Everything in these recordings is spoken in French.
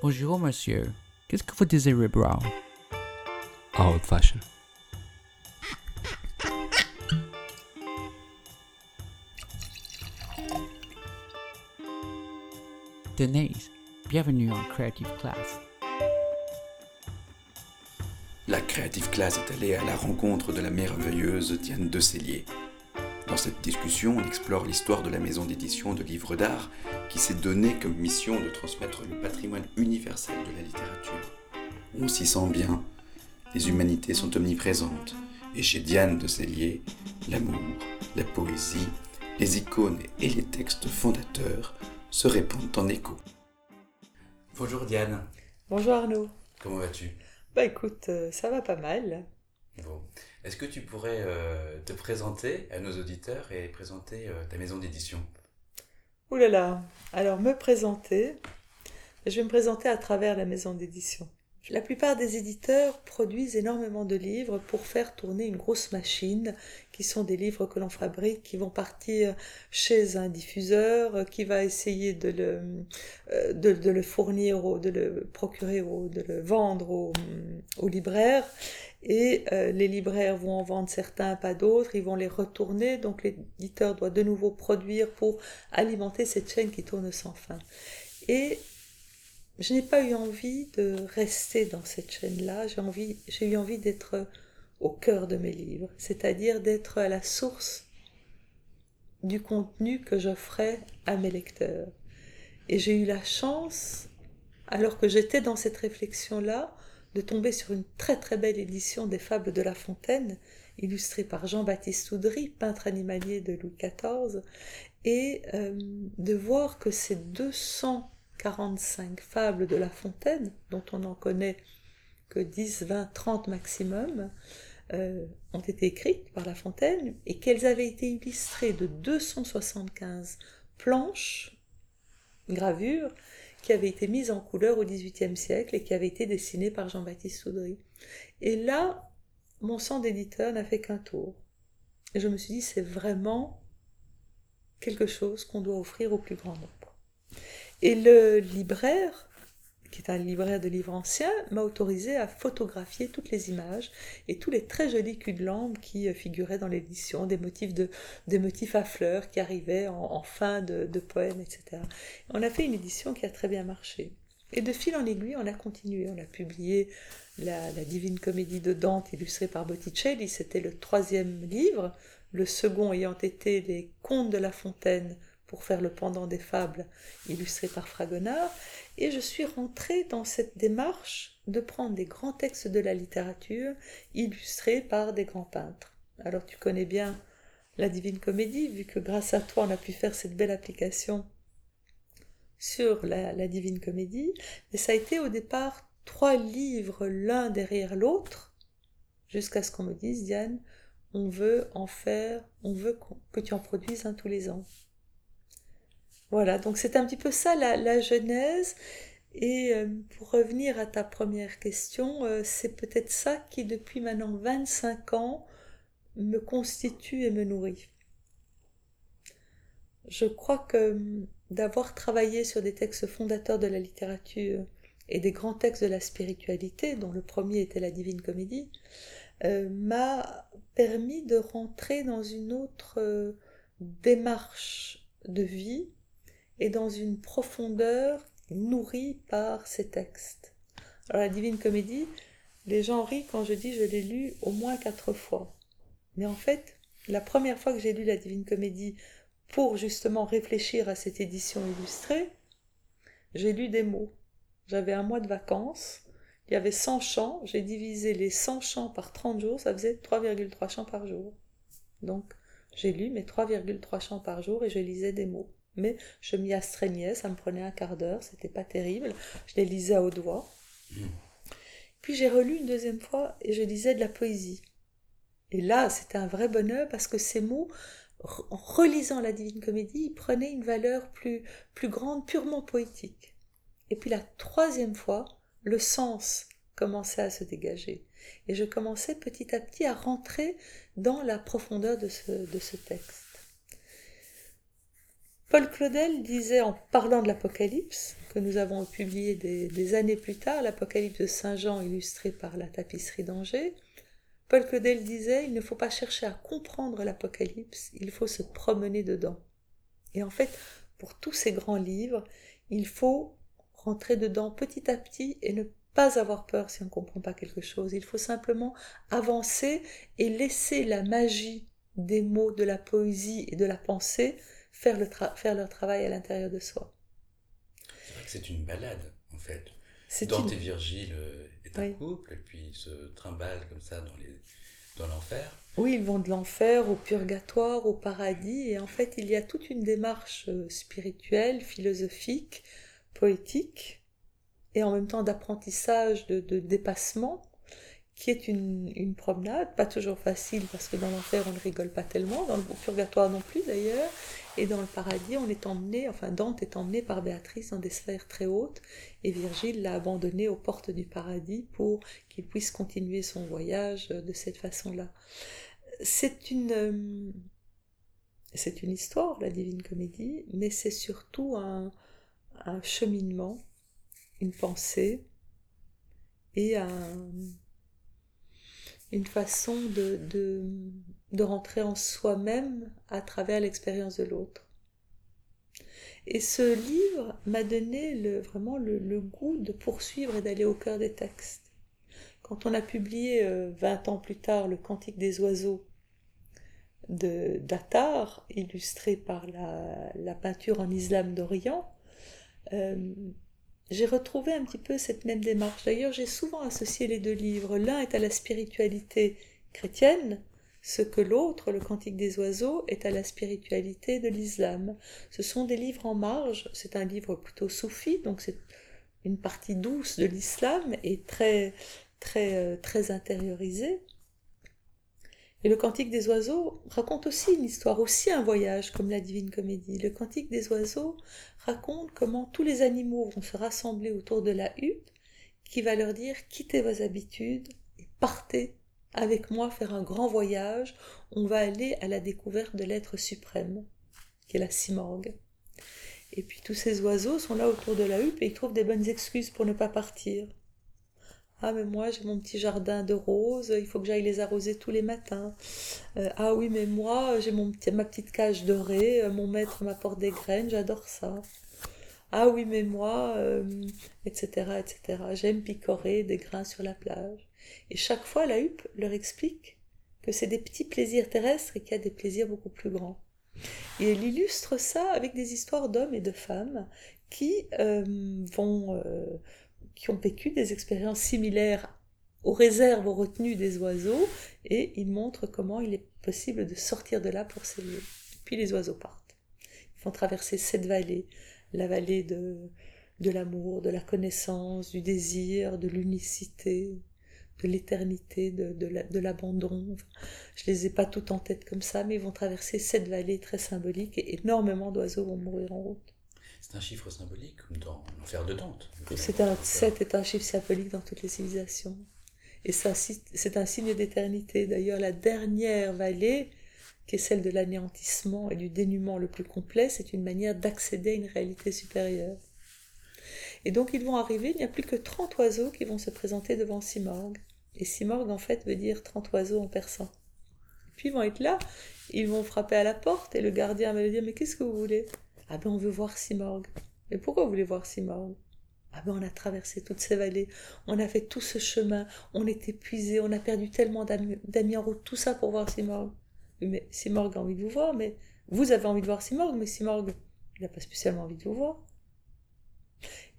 Bonjour, monsieur. Qu'est-ce que vous désirez boire Old fashion. Denise, bienvenue en Creative Class. La Creative Class est allée à la rencontre de la merveilleuse Diane Decelier. Dans cette discussion, on explore l'histoire de la maison d'édition de livres d'art qui s'est donnée comme mission de transmettre le patrimoine universel de la littérature. On s'y sent bien, les humanités sont omniprésentes, et chez Diane Decelier, l'amour, la poésie, les icônes et les textes fondateurs se répandent en écho. Bonjour Diane, Bonjour Arnaud. comment vas-tu? Bah écoute, euh, ça va pas mal. Est-ce que tu pourrais euh, te présenter à nos auditeurs et présenter euh, ta maison d'édition? Ouh là là. Alors me présenter, je vais me présenter à travers la maison d'édition. La plupart des éditeurs produisent énormément de livres pour faire tourner une grosse machine, qui sont des livres que l'on fabrique, qui vont partir chez un diffuseur, qui va essayer de le, euh, fournir, au- de le procurer, au- de le vendre aux, aux libraires. Et euh, les libraires vont en vendre certains, pas d'autres, ils vont les retourner, donc l'éditeur doit de nouveau produire pour alimenter cette chaîne qui tourne sans fin. Et je n'ai pas eu envie de rester dans cette chaîne-là, j'ai eu envie d'être au cœur de mes livres, c'est-à-dire d'être à la source du contenu que j'offrais à mes lecteurs. Et j'ai eu la chance, alors que j'étais dans cette réflexion-là, de tomber sur une très très belle édition des Fables de La Fontaine, illustrée par Jean-Baptiste Oudry, peintre animalier de Louis XIV, et euh, de voir que ces 245 fables de La Fontaine, dont on n'en connaît que 10, 20, 30 maximum, euh, ont été écrites par La Fontaine et qu'elles avaient été illustrées de 275 planches, gravures, qui avaient été mises en couleur au XVIIIe siècle et qui avaient été dessinées par Jean-Baptiste Soudry. Et là, mon sang d'éditeur n'a fait qu'un tour. Et je me suis dit, c'est vraiment quelque chose qu'on doit offrir au plus grand nombre. Et le libraire, qui est un libraire de livres anciens, m'a autorisé à photographier toutes les images et tous les très jolis culs de lampe qui euh, figuraient dans l'édition, des motifs, de, motifs à fleurs qui arrivaient en, fin de, de poèmes, etc. On a fait une édition qui a très bien marché. Et de fil en aiguille, on a continué. On a publié la Divine Comédie de Dante, illustrée par Botticelli. C'était le troisième livre, le second ayant été Les Contes de la Fontaine, pour faire le pendant des fables, illustré par Fragonard. Et je suis rentrée dans cette démarche de prendre des grands textes de la littérature, illustrés par des grands peintres. Alors tu connais bien la Divine Comédie, vu que grâce à toi, on a pu faire cette belle application sur la, la Divine Comédie. Mais ça a été au départ trois livres l'un derrière l'autre, jusqu'à ce qu'on me dise, Diane, on veut en faire, on veut que tu en produises un tous les ans. Voilà, donc c'est un petit peu ça la, genèse. Et euh, pour revenir à ta première question, euh, c'est peut-être ça qui, depuis maintenant 25 ans, me constitue et me nourrit. Je crois que hum, d'avoir travaillé sur des textes fondateurs de la littérature et des grands textes de la spiritualité, dont le premier était la Divine Comédie, euh, m'a permis de rentrer dans une autre démarche de vie et dans une profondeur nourrie par ces textes. Alors la Divine Comédie, les gens rient quand je dis je l'ai lu au moins quatre fois. Mais en fait, la première fois que j'ai lu la Divine Comédie pour justement réfléchir à cette édition illustrée, j'ai lu des mots. J'avais un mois de vacances, il y avait 100 chants, j'ai divisé les 100 chants par 30 jours, ça faisait 3,3 chants par jour. Donc j'ai lu mes 3,3 chants par jour et je lisais des mots. Mais je m'y astreignais, ça me prenait un quart d'heure, c'était pas terrible. Je les lisais haute voix. Puis j'ai relu une deuxième fois et je lisais de la poésie. Et là, c'était un vrai bonheur parce que ces mots, en relisant la Divine Comédie, ils prenaient une valeur plus, plus grande, purement poétique. Et puis la troisième fois, le sens commençait à se dégager. Et je commençais petit à petit à rentrer dans la profondeur de ce, de ce texte. Paul Claudel disait en parlant de l'Apocalypse, que nous avons publié des, années plus tard, l'Apocalypse de Saint Jean illustré par la tapisserie d'Angers, Paul Claudel disait il ne faut pas chercher à comprendre l'Apocalypse, il faut se promener dedans. Et en fait, pour tous ces grands livres, il faut rentrer dedans petit à petit et ne pas avoir peur si on ne comprend pas quelque chose. Il faut simplement avancer et laisser la magie des mots, de la poésie et de la pensée faire, le faire leur travail à l'intérieur de soi. C'est vrai que c'est une balade, en fait. Dante et Virgile euh, est un couple, et puis ils se trimballent comme ça dans, les, dans l'enfer. Oui, ils vont de l'enfer au purgatoire, au paradis, et en fait, il y a toute une démarche euh, spirituelle, philosophique, poétique, et en même temps d'apprentissage, de, dépassement, qui est une, promenade, pas toujours facile parce que dans l'enfer on ne rigole pas tellement, dans le purgatoire non plus d'ailleurs, et dans le paradis on est emmené, enfin Dante est emmené par Béatrice dans des sphères très hautes, et Virgile l'a abandonné aux portes du paradis pour qu'il puisse continuer son voyage de cette façon-là. C'est une, c'est une histoire, la Divine Comédie, mais c'est surtout un, cheminement, une pensée et un, une façon de, rentrer en soi-même à travers l'expérience de l'autre. Et ce livre m'a donné vraiment le, goût de poursuivre et d'aller au cœur des textes. Quand on a publié 20 euh, ans plus tard le Cantique des oiseaux de d'Attar, illustré par la, la, peinture en islam d'Orient, euh, j'ai retrouvé un petit peu cette même démarche. D'ailleurs, j'ai souvent associé les deux livres. L'un est à la spiritualité chrétienne, ce que l'autre, le Cantique des oiseaux, est à la spiritualité de l'islam. Ce sont des livres en marge, c'est un livre plutôt soufi, donc c'est une partie douce de l'islam et très, très, euh, très intériorisée. Et le Cantique des oiseaux raconte aussi une histoire, aussi un voyage, comme la Divine Comédie. Le Cantique des oiseaux raconte comment tous les animaux vont se rassembler autour de la hutte, qui va leur dire quittez vos habitudes et partez avec moi faire un grand voyage. On va aller à la découverte de l'être suprême, qui est la simorgue. Et puis tous ces oiseaux sont là autour de la hutte et ils trouvent des bonnes excuses pour ne pas partir. Ah, mais moi, j'ai mon petit jardin de roses, il faut que j'aille les arroser tous les matins. Euh, ah oui, mais moi, j'ai mon ma petite cage dorée, euh, mon maître m'apporte des graines, j'adore ça. Ah oui, mais moi, etc., euh, etc. J'aime picorer des grains sur la plage. Et chaque fois, la huppe leur explique que c'est des petits plaisirs terrestres et qu'il y a des plaisirs beaucoup plus grands. Et elle illustre ça avec des histoires d'hommes et de femmes qui vont qui ont vécu des expériences similaires aux réserves, aux retenues des oiseaux, et il montre comment il est possible de sortir de là pour s'élever. Puis les oiseaux partent. Ils font traverser cette vallée, la vallée de, de l'amour, de la connaissance, du désir, de l'unicité, de l'éternité, de, de l'abandon. je les ai pas toutes en tête comme ça, mais ils vont traverser cette vallée très symbolique et énormément d'oiseaux vont mourir en route. C'est un chiffre symbolique, dans l'enfer de Dante. C'est un, 7 est un chiffre symbolique dans toutes les civilisations. Et c'est un signe d'éternité. D'ailleurs, la dernière vallée, qui est celle de l'anéantissement et du dénuement le plus complet, c'est une manière d'accéder à une réalité supérieure. Et donc, ils vont arriver, il n'y a plus que 30 oiseaux qui vont se présenter devant Simorgue. Et Simorgue, en fait, veut dire 30 oiseaux en persan. Puis ils vont être là, ils vont frapper à la porte, et le gardien va lui dire Mais qu'est-ce que vous voulez? Ah ben on veut voir Simorgue. Mais pourquoi vous voulez voir Simorgue Ah ben on a traversé toutes ces vallées, on a fait tout ce chemin, on est épuisé, on a perdu tellement d'amis en route, tout ça pour voir Simorgue. Mais Simorgue a envie de vous voir, mais vous avez envie de voir Simorgue, mais Simorgue, il n'a pas spécialement envie de vous voir.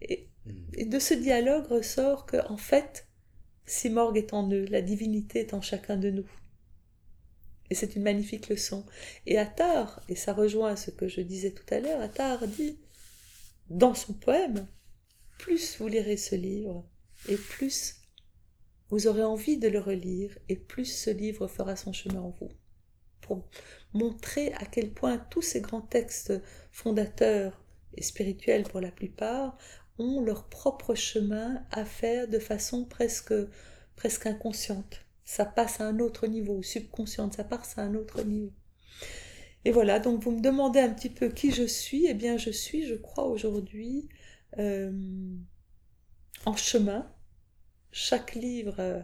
Et, et de ce dialogue ressort que, en fait, Simorgue est en eux, la divinité est en chacun de nous. Et c'est une magnifique leçon. Et Attar, et ça rejoint ce que je disais tout à l'heure, Attar dit dans son poème, plus vous lirez ce livre, et plus vous aurez envie de le relire, et plus ce livre fera son chemin en vous. Pour montrer à quel point tous ces grands textes fondateurs et spirituels pour la plupart ont leur propre chemin à faire de façon presque, presque inconsciente ça passe à un autre niveau, subconsciente, ça passe à un autre niveau. et voilà, donc vous me demandez un petit peu qui je suis. Eh bien, je suis, je crois, aujourd'hui euh, en chemin, chaque livre euh,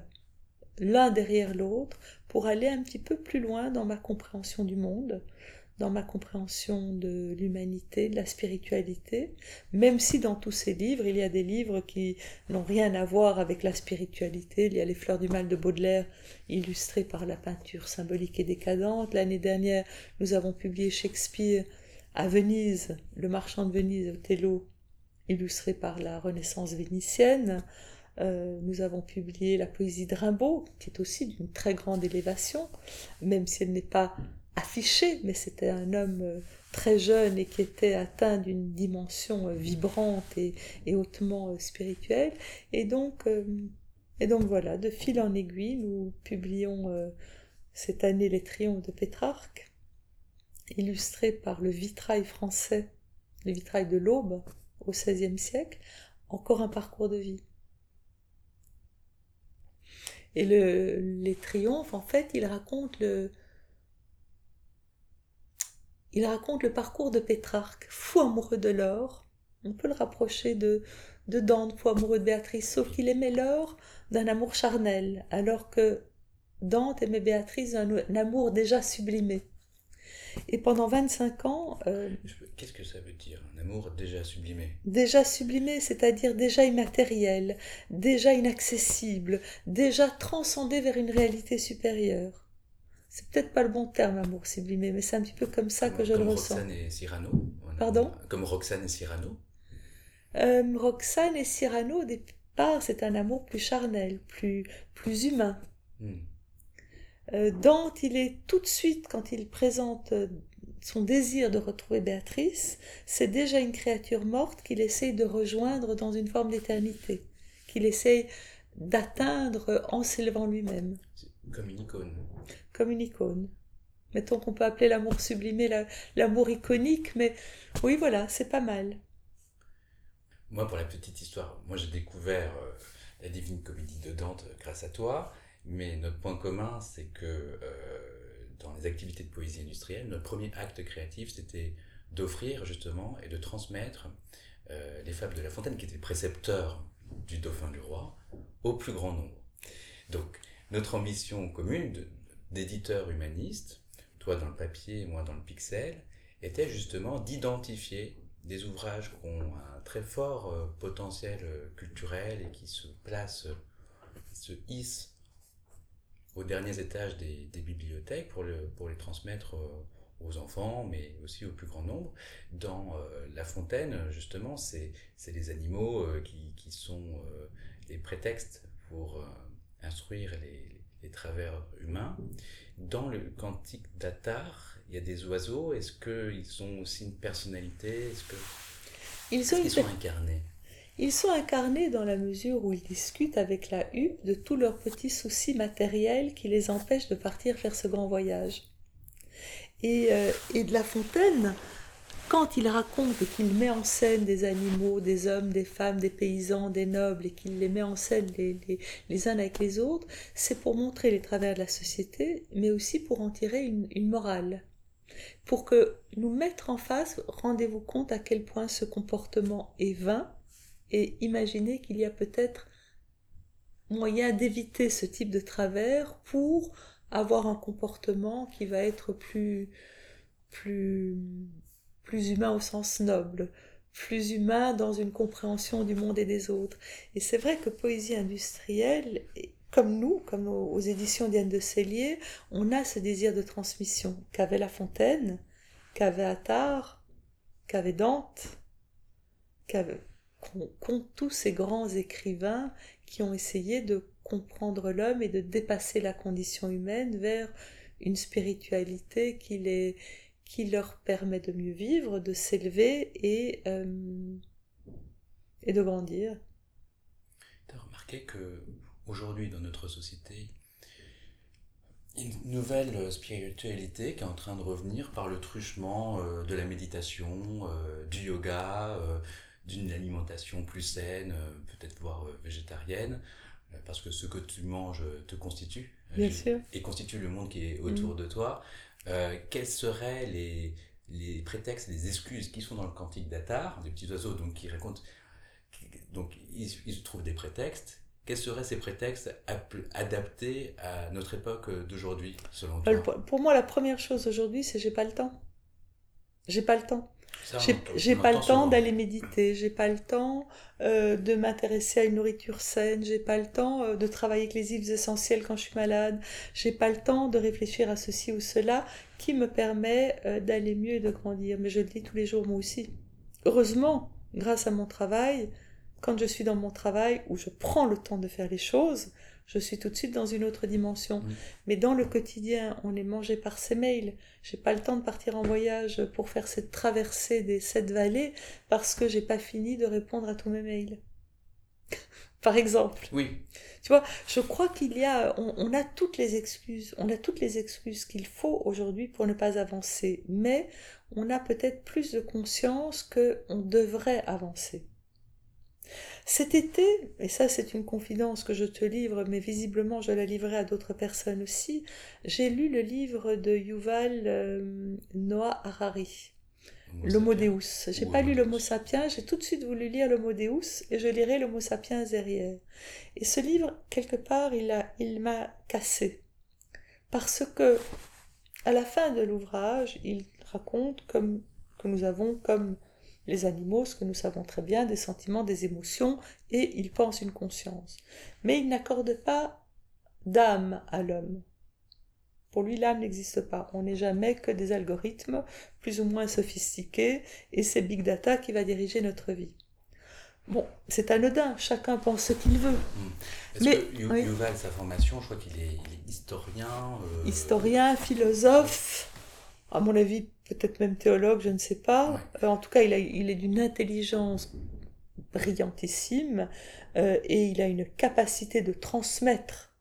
l'un derrière l'autre, pour aller un petit peu plus loin dans ma compréhension du monde, dans ma compréhension de l'humanité, de la spiritualité, même si dans tous ces livres, il y a des livres qui n'ont rien à voir avec la spiritualité. Il y a Les Fleurs du Mal de Baudelaire, illustrées par la peinture symbolique et décadente. L'année dernière, nous avons publié Shakespeare à Venise, Le Marchand de Venise, Othello, illustré par la Renaissance vénitienne. Euh, nous avons publié la poésie de Rimbaud, qui est aussi d'une très grande élévation, même si elle n'est pas affiché, mais c'était un homme euh, très jeune et qui était atteint d'une dimension euh, vibrante et, hautement euh, spirituelle. Et donc, voilà, de fil en aiguille, nous publions cette année les triomphes de Pétrarque, illustrés par le vitrail français, le vitrail de l'Aube au XVIe siècle, encore un parcours de vie. Et le, les triomphes, en fait, ils racontent le, il raconte le parcours de Pétrarque, fou amoureux de l'or. On peut le rapprocher de, de Dante, fou amoureux de Béatrice, sauf qu'il aimait l'or d'un amour charnel, alors que Dante aimait Béatrice d'un amour déjà sublimé. Et pendant 25 ans... Euh, Qu'est-ce que ça veut dire, un amour déjà sublimé? Déjà sublimé, c'est-à-dire déjà immatériel, déjà inaccessible, déjà transcendé vers une réalité supérieure c'est peut-être pas le bon terme, amour sublimé, mais c'est un petit peu comme ça que je le ressens. Roxane et Cyrano Pardon? Comme Roxane et Cyrano euh, Roxane et Cyrano, au départ, c'est un amour plus charnel, plus, plus humain. Hmm. Euh, Dante, il est tout de suite, quand il présente euh, son désir de retrouver Béatrice, c'est déjà une créature morte qu'il essaye de rejoindre dans une forme d'éternité, qu'il essaye d'atteindre en s'élevant lui-même. Comme une icône comme une icône. Mettons qu'on peut appeler l'amour sublimé l'amour iconique, mais oui, voilà, c'est pas mal. Moi, pour la petite histoire, moi j'ai découvert euh, la Divine Comédie de Dante grâce à toi, mais notre point commun, c'est que euh, dans les activités de poésie industrielle, notre premier acte créatif, c'était d'offrir justement et de transmettre euh, les fables de La Fontaine, qui étaient précepteurs du dauphin du roi, au plus grand nombre. Donc, notre ambition commune de, d'éditeurs humanistes, toi dans le papier, moi dans le pixel, était justement d'identifier des ouvrages qui ont un très fort euh, potentiel euh, culturel et qui se placent, se hissent aux derniers étages des, bibliothèques pour, le, pour les transmettre euh, aux enfants, mais aussi au plus grand nombre. Dans La Fontaine, justement, c'est les animaux qui, qui, sont les prétextes pour instruire les, les travers humains. Dans le cantique d'Attar, il y a des oiseaux. Est-ce qu'ils ont aussi une personnalité? Est-ce que ils, sont, sont incarnés? Ils sont incarnés dans la mesure où ils discutent avec la huppe de tous leurs petits soucis matériels qui les empêchent de partir faire ce grand voyage. Et, euh, et de La Fontaine, quand il raconte qu'il met en scène des animaux, des hommes, des femmes, des paysans, des nobles, et qu'il les met en scène les, uns avec les autres, c'est pour montrer les travers de la société, mais aussi pour en tirer une, une morale. Pour que nous mettre en face, rendez-vous compte à quel point ce comportement est vain, et imaginez qu'il y a peut-être moyen d'éviter ce type de travers pour avoir un comportement qui va être plus plus plus humain au sens noble, plus humain dans une compréhension du monde et des autres. Et c'est vrai que poésie industrielle, comme nous, comme aux éditions Diane de Cellier, on a ce désir de transmission qu'avait La Fontaine, qu'avait Attard, qu'avait Dante, qu'ont tous ces grands écrivains qui ont essayé de comprendre l'homme et de dépasser la condition humaine vers une spiritualité qui les, qui leur permet de mieux vivre, de s'élever et, euh, et de grandir. Tu as remarqué que aujourd'hui dans notre société, une nouvelle spiritualité qui est en train de revenir par le truchement euh, de la méditation, euh, du yoga, d'une alimentation plus saine, peut-être voire végétarienne. parce que ce que tu manges te constitue. Bien je- sûr. Et constitue le monde qui est autour Mm. de toi. Euh, quels seraient les, les prétextes, les excuses qui sont dans le cantique d'Attar, des petits oiseaux donc, qui racontent. donc, ils, ils trouvent des prétextes. Quels seraient ces prétextes adaptés à notre époque d'aujourd'hui, selon toi? Pour pour moi, la première chose aujourd'hui, c'est j'ai pas le temps. J'ai pas le temps. J'ai pas le temps d'aller méditer, j'ai pas le temps euh, de m'intéresser à une nourriture saine, j'ai pas le temps euh, de travailler avec les huiles essentielles quand je suis malade, j'ai pas le temps de réfléchir à ceci ou cela qui me permet euh, d'aller mieux et de grandir. Mais je le dis tous les jours moi aussi. Heureusement, grâce à mon travail, quand je suis dans mon travail où je prends le temps de faire les choses, je suis tout de suite dans une autre dimension. Mais dans le quotidien, on est mangé par ces mails. J'ai pas le temps de partir en voyage pour faire cette traversée des sept vallées parce que j'ai pas fini de répondre à tous mes mails. Par exemple. Oui, Tu vois, je crois qu'il y a, on, on a toutes les excuses, on a toutes les excuses qu'il faut aujourd'hui pour ne pas avancer, mais on a peut-être plus de conscience que on devrait avancer. Cet été, et ça c'est une confidence que je te livre, mais visiblement je la livrerai à d'autres personnes aussi, j'ai lu le livre de Yuval euh, Noah Harari. L'Homo Deus. J'ai pas lu l'Homo sapiens, j'ai tout de suite voulu lire l'Homo Deus et je lirai l'Homo sapiens derrière. Et ce livre, quelque part, il a, il m'a cassé. Parce que, à la fin de l'ouvrage, il raconte comme, que nous avons, comme les animaux, ce que nous savons très bien, des sentiments, des émotions, et il pense une conscience. Mais il n'accorde pas d'âme à l'homme. Pour lui, l'âme n'existe pas. On n'est jamais que des algorithmes plus ou moins sophistiqués, et c'est Big Data qui va diriger notre vie. Bon, c'est anodin, chacun pense ce qu'il veut. Est-ce Mais- que oui. Yuval, sa formation, je crois qu'il est, il est historien. euh, Historien, philosophe, à mon avis, peut-être même théologue, je ne sais pas. Ouais. Euh, en tout cas, il, a- il est d'une intelligence brillantissime euh, et il a une capacité de transmettre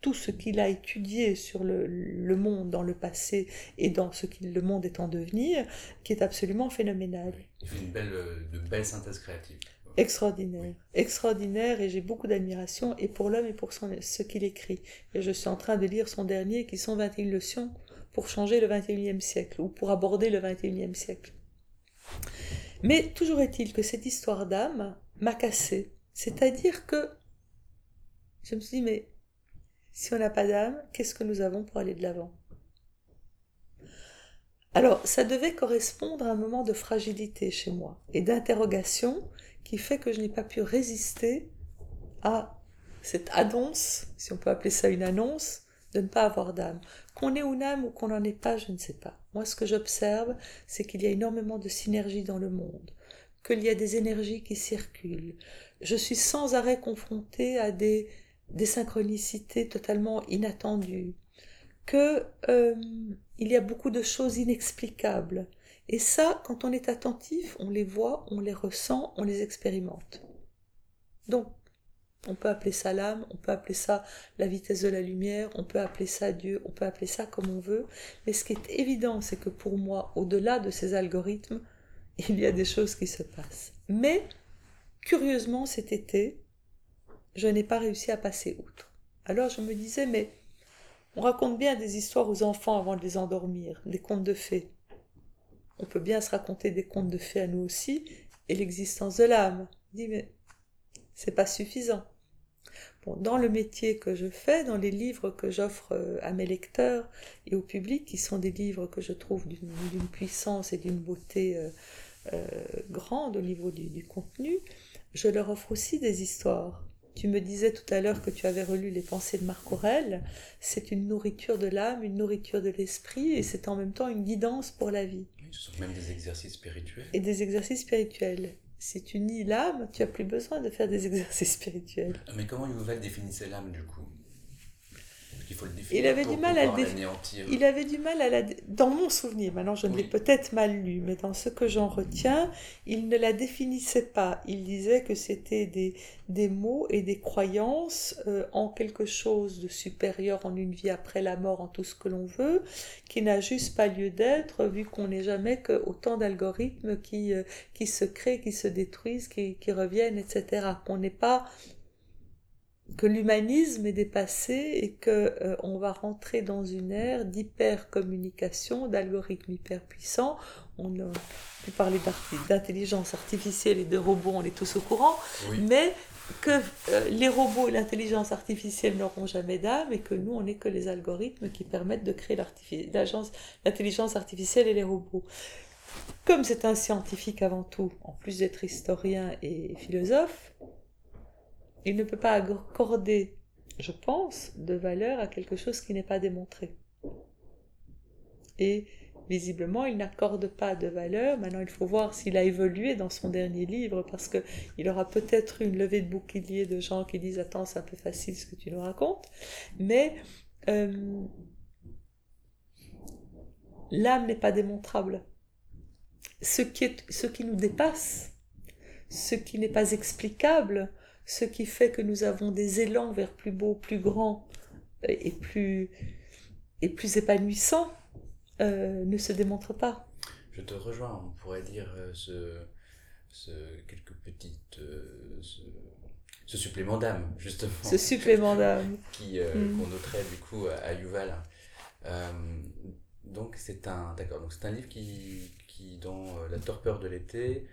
tout ce qu'il a étudié sur le, le monde dans le passé et dans ce que le monde est en devenir, qui est absolument phénoménal. Il fait une belle, de belles synthèses créatives. Extraordinaire, Oui. extraordinaire, et j'ai beaucoup d'admiration et pour l'homme et pour son, ce qu'il écrit. Et je suis en train de lire son dernier qui sont 21 leçons pour changer le 21e siècle ou pour aborder le 21e siècle. Mais toujours est-il que cette histoire d'âme m'a cassé. C'est-à-dire que je me suis dit, mais si on n'a pas d'âme, qu'est-ce que nous avons pour aller de l'avant? Alors, ça devait correspondre à un moment de fragilité chez moi et d'interrogation qui fait que je n'ai pas pu résister à cette annonce, si on peut appeler ça une annonce, de ne pas avoir d'âme. Qu'on ait une ou qu'on n'en ait pas, je ne sais pas. Moi, ce que j'observe, c'est qu'il y a énormément de synergie dans le monde, qu'il y a des énergies qui circulent. Je suis sans arrêt confrontée à des, des synchronicités totalement inattendues, que euh, il y a beaucoup de choses inexplicables. Et ça, quand on est attentif, on les voit, on les ressent, on les expérimente. Donc, on peut appeler ça l'âme, on peut appeler ça la vitesse de la lumière, on peut appeler ça Dieu, on peut appeler ça comme on veut. Mais ce qui est évident, c'est que pour moi, au-delà de ces algorithmes, il y a des choses qui se passent. Mais, curieusement, cet été, je n'ai pas réussi à passer outre. Alors je me disais, mais on raconte bien des histoires aux enfants avant de les endormir, des contes de fées. On peut bien se raconter des contes de fées à nous aussi, et l'existence de l'âme. Dis, mais c'est pas suffisant. Bon, dans le métier que je fais, dans les livres que j'offre euh, à mes lecteurs et au public, qui sont des livres que je trouve d'une d'une puissance et d'une beauté euh, euh, grande au niveau du, du contenu, je leur offre aussi des histoires. Tu me disais tout à l'heure que tu avais relu les pensées de Marc Aurèle. C'est une nourriture de l'âme, une nourriture de l'esprit, et c'est en même temps une guidance pour la vie Oui, ce sont même des exercices spirituels. et des exercices spirituels. Si tu nies l'âme, tu as plus besoin de faire des exercices spirituels. Mais comment Yuval définissait l'âme du coup? Qu'il faut le définir. Il avait pour du mal à le pouvoir défi- l'anéantir. Il avait du mal à la... Dans mon souvenir, maintenant je ne l'ai Oui. peut-être mal lu, mais dans ce que j'en retiens, il ne la définissait pas. Il disait que c'était des, des mots et des croyances euh, en quelque chose de supérieur, en une vie après la mort, en tout ce que l'on veut, qui n'a juste pas lieu d'être, vu qu'on n'est jamais que autant d'algorithmes qui, euh, qui se créent, qui se détruisent, qui, qui reviennent, etc. Qu'on n'est pas que l'humanisme est dépassé et que euh, on va rentrer dans une ère d'hypercommunication, d'algorithmes hyper puissants. On a pu parler d'intelligence artificielle et de robots, on est tous au courant, mais que euh, les robots et l'intelligence artificielle n'auront jamais d'âme et que nous, on n'est que les algorithmes qui permettent de créer l'intelligence artificielle et les robots. Comme c'est un scientifique avant tout, en plus d'être historien et philosophe, il ne peut pas accorder, je pense, de valeur à quelque chose qui n'est pas démontré. Et visiblement, il n'accorde pas de valeur. Maintenant, il faut voir s'il a évolué dans son dernier livre, parce qu'il aura peut-être une levée de bouclier de gens qui disent Attends, c'est un peu facile ce que tu nous racontes. Mais euh, l'âme n'est pas démontrable. Ce qui, est, ce qui nous dépasse, ce qui n'est pas explicable, ce qui fait que nous avons des élans vers plus beau, plus grand et plus, et plus épanouissant, euh, ne se démontre pas. Je te rejoins, on pourrait dire euh, ce, ce quelques petites euh, ce, supplément d'âme justement. Ce supplément d'âme qui mm. qu'on noterait du coup à Yuval. donc c'est un d'accord donc c'est un livre qui qui dans la torpeur de l'été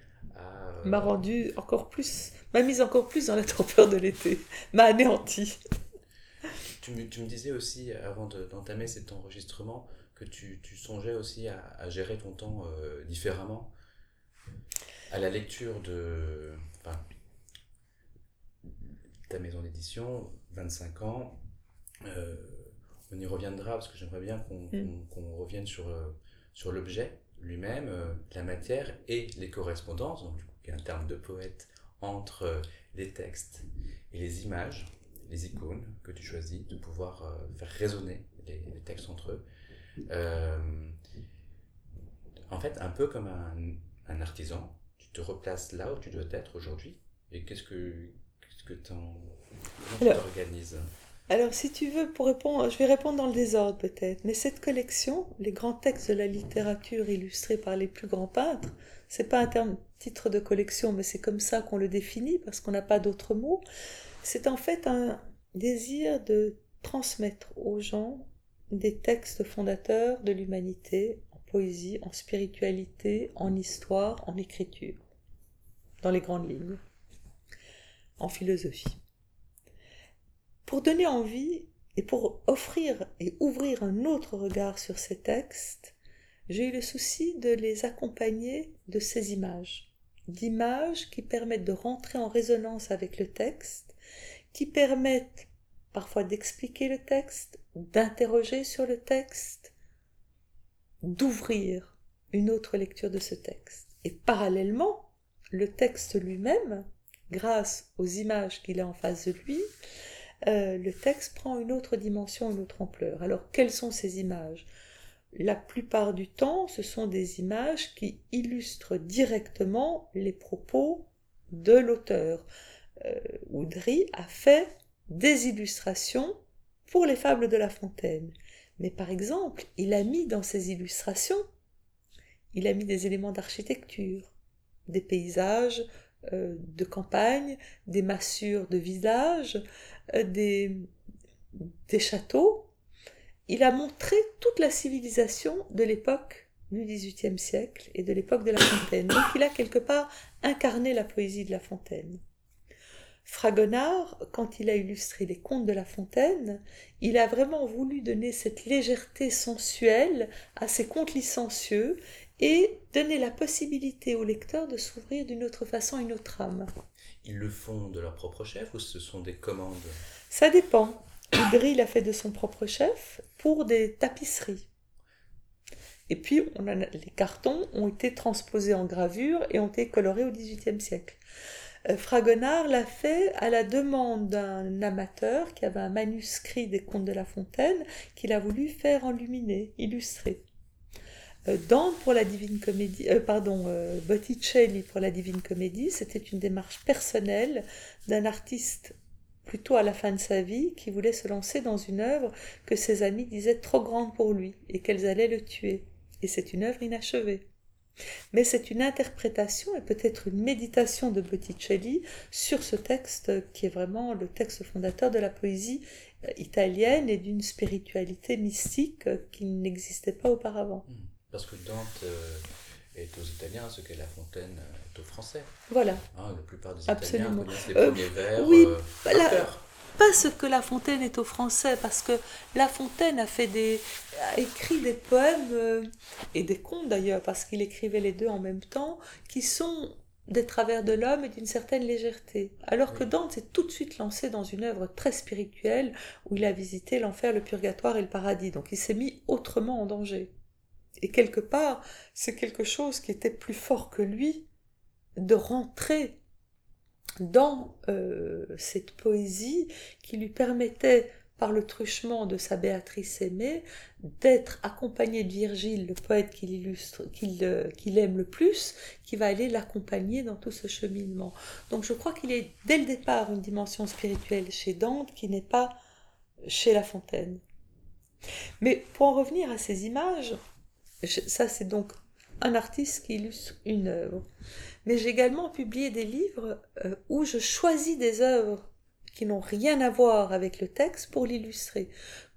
m'a rendu encore plus, m'a mise encore plus dans la torpeur de l'été, m'a anéanti. Tu me, tu me, disais aussi, avant d'entamer cet enregistrement, que tu, tu songeais aussi à, à, gérer ton temps euh, différemment à la lecture de enfin, ta maison d'édition, 25 ans. Euh, on y reviendra parce que j'aimerais bien qu'on mm. revienne sur, euh, sur l'objet lui-même, euh, la matière et les correspondances, donc il y a un terme de poète entre euh, les textes et les images, les icônes que tu choisis, de pouvoir euh, faire résonner les, textes entre eux. en fait, un peu comme un, un, artisan, tu te replaces là où tu dois être aujourd'hui. Et qu'est-ce que qu'est-ce que tu organises alors, si tu veux, pour répondre, je vais répondre dans le désordre peut-être, mais cette collection, les grands textes de la littérature illustrés par les plus grands peintres, c'est pas un terme, titre de collection, mais c'est comme ça qu'on le définit parce qu'on n'a pas d'autre mot. C'est en fait un désir de transmettre aux gens des textes fondateurs de l'humanité en poésie, en spiritualité, en histoire, en écriture, dans les grandes lignes, en philosophie. Pour donner envie et pour offrir et ouvrir un autre regard sur ces textes, j'ai eu le souci de les accompagner de ces images, d'images qui permettent de rentrer en résonance avec le texte, qui permettent parfois d'expliquer le texte, d'interroger sur le texte, d'ouvrir une autre lecture de ce texte. Et parallèlement, le texte lui-même, grâce aux images qu'il a en face de lui, euh, le texte prend une autre dimension, une autre ampleur. Alors, quelles sont ces images? La plupart du temps, ce sont des images qui illustrent directement les propos de l'auteur. Euh, Oudry a fait des illustrations pour les fables de La Fontaine. Mais par exemple, il a mis dans ses illustrations, il a mis des éléments d'architecture, des paysages euh, de campagne, des massures de villages, euh, des, des châteaux. Il a montré toute la civilisation de l'époque du XVIIIe siècle et de l'époque de La Fontaine. Donc il a quelque part incarné la poésie de La Fontaine. Fragonard, quand il a illustré les contes de La Fontaine, il a vraiment voulu donner cette légèreté sensuelle à ses contes licencieux et donner la possibilité au lecteur de s'ouvrir d'une autre façon à une autre âme. Ils le font de leur propre chef ou ce sont des commandes? Ça dépend. Hydri l'a fait de son propre chef pour des tapisseries. Et puis, on a, les cartons ont été transposés en gravure et ont été colorés au XVIIIe siècle. Euh, Fragonard l'a fait à la demande d'un amateur qui avait un manuscrit des Contes de La Fontaine qu'il a voulu faire enluminer, illustrer. Euh, Dante pour la Divine Comédie, euh, pardon, euh, Botticelli pour la Divine Comédie, c'était une démarche personnelle d'un artiste plutôt à la fin de sa vie qui voulait se lancer dans une œuvre que ses amis disaient trop grande pour lui et qu'elles allaient le tuer. Et c'est une œuvre inachevée. Mais c'est une interprétation et peut-être une méditation de Botticelli sur ce texte qui est vraiment le texte fondateur de la poésie italienne et d'une spiritualité mystique qui n'existait pas auparavant. Hmm. Parce que Dante euh, est aux Italiens ce qu'est La Fontaine est aux Français. Voilà. Hein, la plupart des Absolument. Italiens connaissent les Euh, premiers vers oui, euh, bah, la-. Pas ce que La Fontaine est aux Français, parce que La Fontaine a fait des, a écrit des poèmes euh, et des contes d'ailleurs, parce qu'il écrivait les deux en même temps, qui sont des travers de l'homme et d'une certaine légèreté. Alors que. Dante s'est tout de suite lancé dans une œuvre très spirituelle où il a visité l'enfer, le purgatoire et le paradis. Donc il s'est mis autrement en danger. Et quelque part, c'est quelque chose qui était plus fort que lui de rentrer dans euh, cette poésie qui lui permettait, par le truchement de sa Béatrice aimée, d'être accompagné de Virgile, le poète euh, qu'il aime le plus, qui va aller l'accompagner dans tout ce cheminement. Donc je crois qu'il y a dès le départ une dimension spirituelle chez Dante qui n'est pas chez La Fontaine. Mais pour en revenir à ces images, ça c'est donc un artiste qui illustre une œuvre. Mais j'ai également publié des livres euh, où je choisis des œuvres qui n'ont rien à voir avec le texte pour l'illustrer.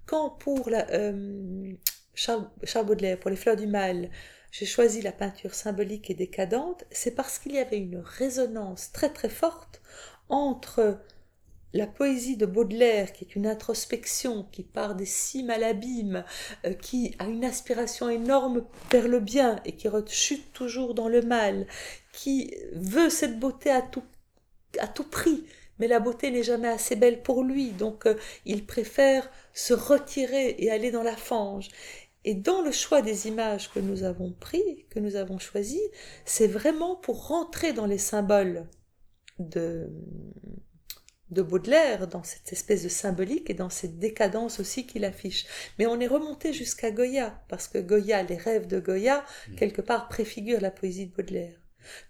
Quand pour la, euh, Charles, Charles Baudelaire, pour les fleurs du mal, j'ai choisi la peinture symbolique et décadente, c'est parce qu'il y avait une résonance très très forte entre la poésie de Baudelaire, qui est une introspection, qui part des cimes à l'abîme, euh, qui a une aspiration énorme vers le bien et qui rechute toujours dans le mal, qui veut cette beauté à tout, à tout prix, mais la beauté n'est jamais assez belle pour lui, donc euh, il préfère se retirer et aller dans la fange. Et dans le choix des images que nous avons pris, que nous avons choisi, c'est vraiment pour rentrer dans les symboles de, de Baudelaire, dans cette espèce de symbolique et dans cette décadence aussi qu'il affiche. Mais on est remonté jusqu'à Goya, parce que Goya, les rêves de Goya, Mm. quelque part préfigurent la poésie de Baudelaire.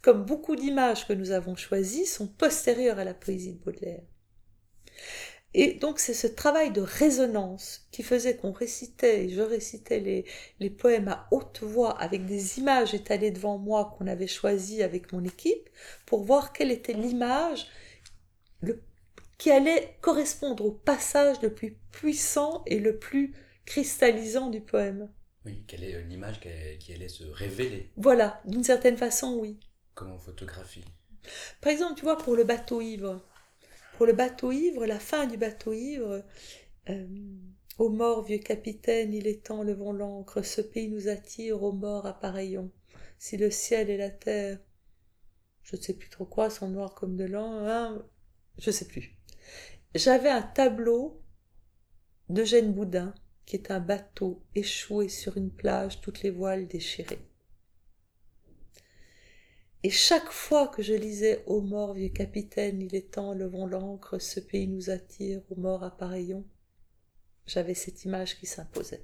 Comme beaucoup d'images que nous avons choisies sont postérieures à la poésie de Baudelaire. Et donc c'est ce travail de résonance qui faisait qu'on récitait, et je récitais les, les poèmes à haute voix avec des images étalées devant moi qu'on avait choisies avec mon équipe pour voir quelle était l'image qui allait correspondre au passage le plus puissant et le plus cristallisant du poème. Oui, quelle est euh, l'image qui allait- se révéler Voilà, d'une certaine façon, oui. comme en photographie? Par exemple, tu vois, pour le bateau ivre, pour le bateau ivre, la fin du bateau ivre, euh, Ô mort, vieux capitaine, il est temps, levons l'ancre, ce pays nous attire, ô mort, appareillons. Si le ciel et la terre, je ne sais plus trop quoi, sont noirs comme de l'an, hein, je sais plus. J'avais un tableau d'Eugène Boudin, qui est un bateau échoué sur une plage, toutes les voiles déchirées. Et chaque fois que je lisais Ô mort, vieux capitaine, il est temps, levons l'ancre, ce pays nous attire, ô mort, appareillons, j'avais cette image qui s'imposait.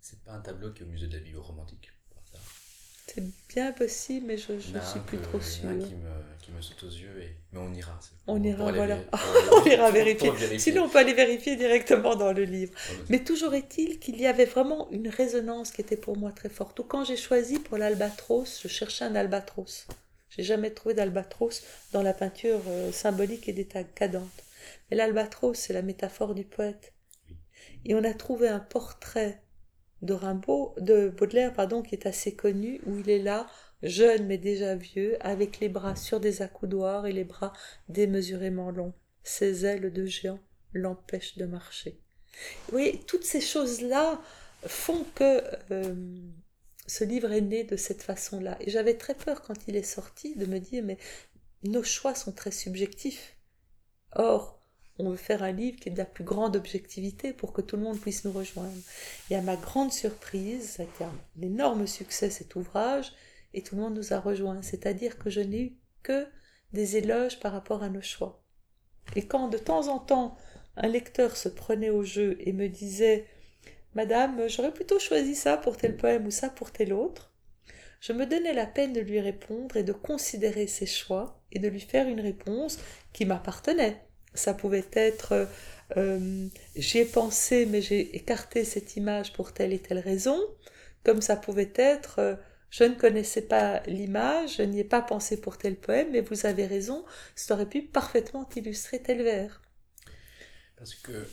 C'est pas un tableau qui est au musée de la biblioromantique. par hasard? C'est bien possible, mais je ne suis plus trop sûre. qui me, qui me saute aux yeux, et... mais on ira. On ira, voilà. On ira vérifier. vérifier. Sinon, on peut aller vérifier directement dans le livre. Voilà. Mais toujours est-il qu'il y avait vraiment une résonance qui était pour moi très forte. Ou quand j'ai choisi pour l'albatros, je cherchais un albatros. J'ai jamais trouvé d'albatros dans la peinture euh, symbolique et décadente. Mais l'albatros, c'est la métaphore du poète. Et on a trouvé un portrait de Rimbaud, de Baudelaire, pardon, qui est assez connu, où il est là, jeune mais déjà vieux, avec les bras sur des accoudoirs et les bras démesurément longs. Ses ailes de géant l'empêchent de marcher. Oui, toutes ces choses-là font que euh, ce livre est né de cette façon-là. Et j'avais très peur quand il est sorti de me dire, mais nos choix sont très subjectifs. Or, on veut faire un livre qui est de la plus grande objectivité pour que tout le monde puisse nous rejoindre. Et à ma grande surprise, ça a été un énorme succès cet ouvrage, et tout le monde nous a rejoints. C'est-à-dire que je n'ai eu que des éloges par rapport à nos choix. Et quand de temps en temps un lecteur se prenait au jeu et me disait Madame, j'aurais plutôt choisi ça pour tel poème ou ça pour tel autre, je me donnais la peine de lui répondre et de considérer ses choix et de lui faire une réponse qui m'appartenait. Ça pouvait être euh, j'y ai pensé mais j'ai écarté cette image pour telle et telle raison, comme ça pouvait être euh, Je ne connaissais pas l'image, je n'y ai pas pensé pour tel poème, mais vous avez raison, ça aurait pu parfaitement illustrer tel vers. Parce que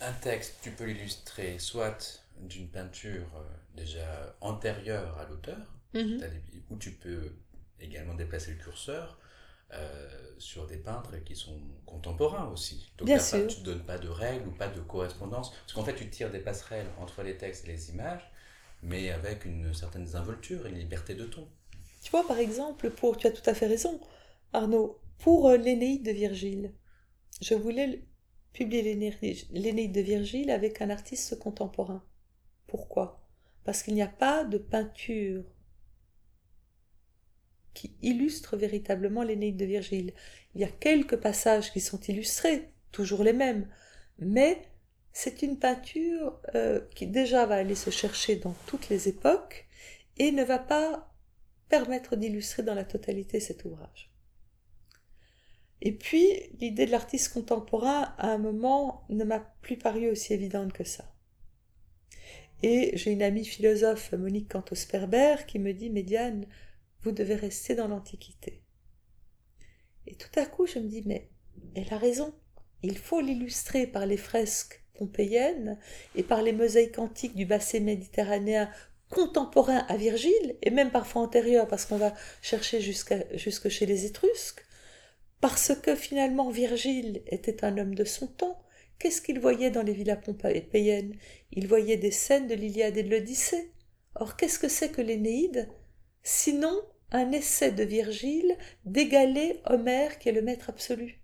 un texte, tu peux l'illustrer soit d'une peinture euh, déjà antérieure à l'auteur, Mhm. où tu peux également déplacer le curseur euh, sur des peintres qui sont contemporains aussi. Donc Bien pas- sûr. tu ne donnes pas de règles ou pas de correspondance. Parce qu'en fait, tu tires des passerelles entre les textes et les images, mais avec une certaine désinvolture et une liberté de ton. Tu vois, par exemple, pour, tu as tout à fait raison, Arnaud, pour euh, l'Énéide de Virgile, je voulais publier l'Éné- l'Énéide de Virgile avec un artiste contemporain. Pourquoi? Parce qu'il n'y a pas de peinture qui illustre véritablement l'Énéide de Virgile. Il y a quelques passages qui sont illustrés, toujours les mêmes, mais c'est une peinture euh, qui déjà va aller se chercher dans toutes les époques et ne va pas permettre d'illustrer dans la totalité cet ouvrage. Et puis, l'idée de l'artiste contemporain, à un moment, ne m'a plus paru aussi évidente que ça. Et j'ai une amie philosophe, Monique Cantos-Perber, qui me dit, mais Diane, vous devez rester dans l'Antiquité. Et tout à coup, je me dis, mais elle a raison. Il faut l'illustrer par les fresques pompéiennes et par les mosaïques antiques du bassin méditerranéen contemporain à Virgile, et même parfois antérieur, parce qu'on va chercher jusqu'à, jusque chez les Étrusques, parce que finalement Virgile était un homme de son temps. Qu'est-ce qu'il voyait dans les villas pompéennes? Il voyait des scènes de l'Iliade et de l'Odyssée. Or, qu'est-ce que c'est que l'Énéide? Sinon, un essai de Virgile d'égaler Homère, qui est le maître absolu,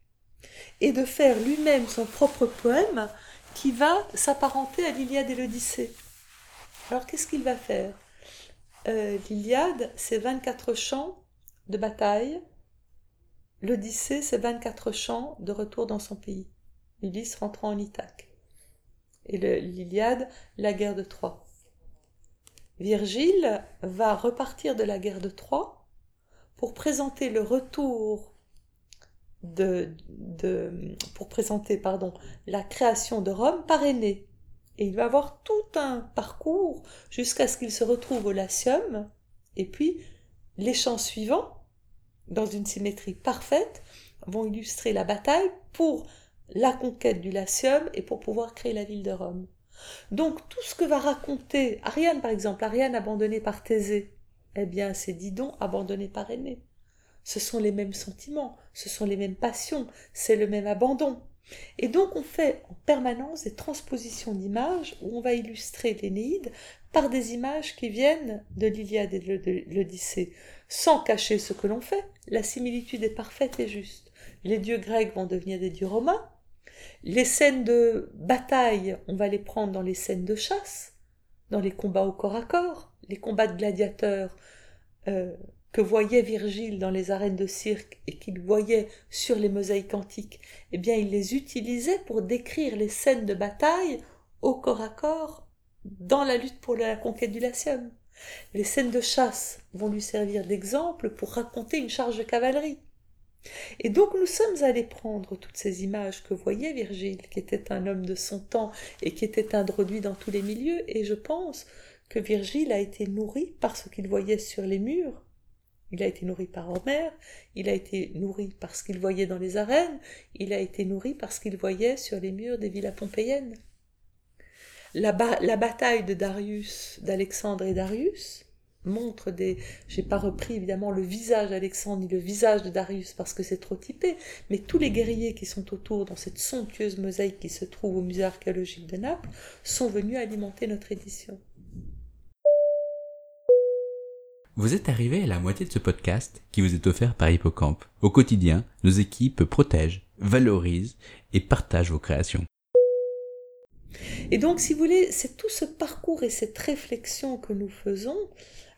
et de faire lui-même son propre poème qui va s'apparenter à l'Iliade et l'Odyssée. Alors qu'est-ce qu'il va faire? Euh, L'Iliade, c'est 24 chants de bataille. L'Odyssée, c'est 24 chants de retour dans son pays. Ulysse rentrant en Ithaque. Et l'Iliade, la guerre de Troie. Virgile va repartir de la guerre de Troie pour présenter le retour pour présenter pardon la création de Rome par Énée. Et il va avoir tout un parcours jusqu'à ce qu'il se retrouve au Latium. Et puis, les chants suivants, dans une symétrie parfaite, vont illustrer la bataille pour la conquête du Latium et pour pouvoir créer la ville de Rome. Donc, tout ce que va raconter Ariane, par exemple, Ariane abandonnée par Thésée, eh bien, c'est Didon abandonné par Énée. Ce sont les mêmes sentiments, ce sont les mêmes passions, c'est le même abandon. Et donc on fait en permanence des transpositions d'images où on va illustrer l'Énéide par des images qui viennent de l'Iliade et de l'Odyssée, sans cacher ce que l'on fait. La similitude est parfaite et juste. Les dieux grecs vont devenir des dieux romains. Les scènes de bataille, on va les prendre dans les scènes de chasse, dans les combats au corps à corps, les combats de gladiateurs euh, que voyait Virgile dans les arènes de cirque et qu'il voyait sur les mosaïques antiques, eh bien il les utilisait pour décrire les scènes de bataille au corps à corps dans la lutte pour la conquête du Latium. Les scènes de chasse vont lui servir d'exemple pour raconter une charge de cavalerie. Et donc nous sommes allés prendre toutes ces images que voyait Virgile, qui était un homme de son temps et qui était introduit dans tous les milieux, et je pense que Virgile a été nourri par ce qu'il voyait sur les murs. Il a été nourri par Homère, il a été nourri par ce qu'il voyait dans les arènes, il a été nourri par ce qu'il voyait sur les murs des villas pompéennes. La, la bataille de Darius, d'Alexandre et Darius, montre des. J'ai pas repris évidemment le visage d'Alexandre ni le visage de Darius parce que c'est trop typé, mais tous les guerriers qui sont autour dans cette somptueuse mosaïque qui se trouve au musée archéologique de Naples sont venus alimenter notre édition. Vous êtes arrivé à la moitié de ce podcast qui vous est offert par Hippocampe. Au quotidien, nos équipes protègent, valorisent et partagent vos créations. Et donc, si vous voulez, c'est tout ce parcours et cette réflexion que nous faisons.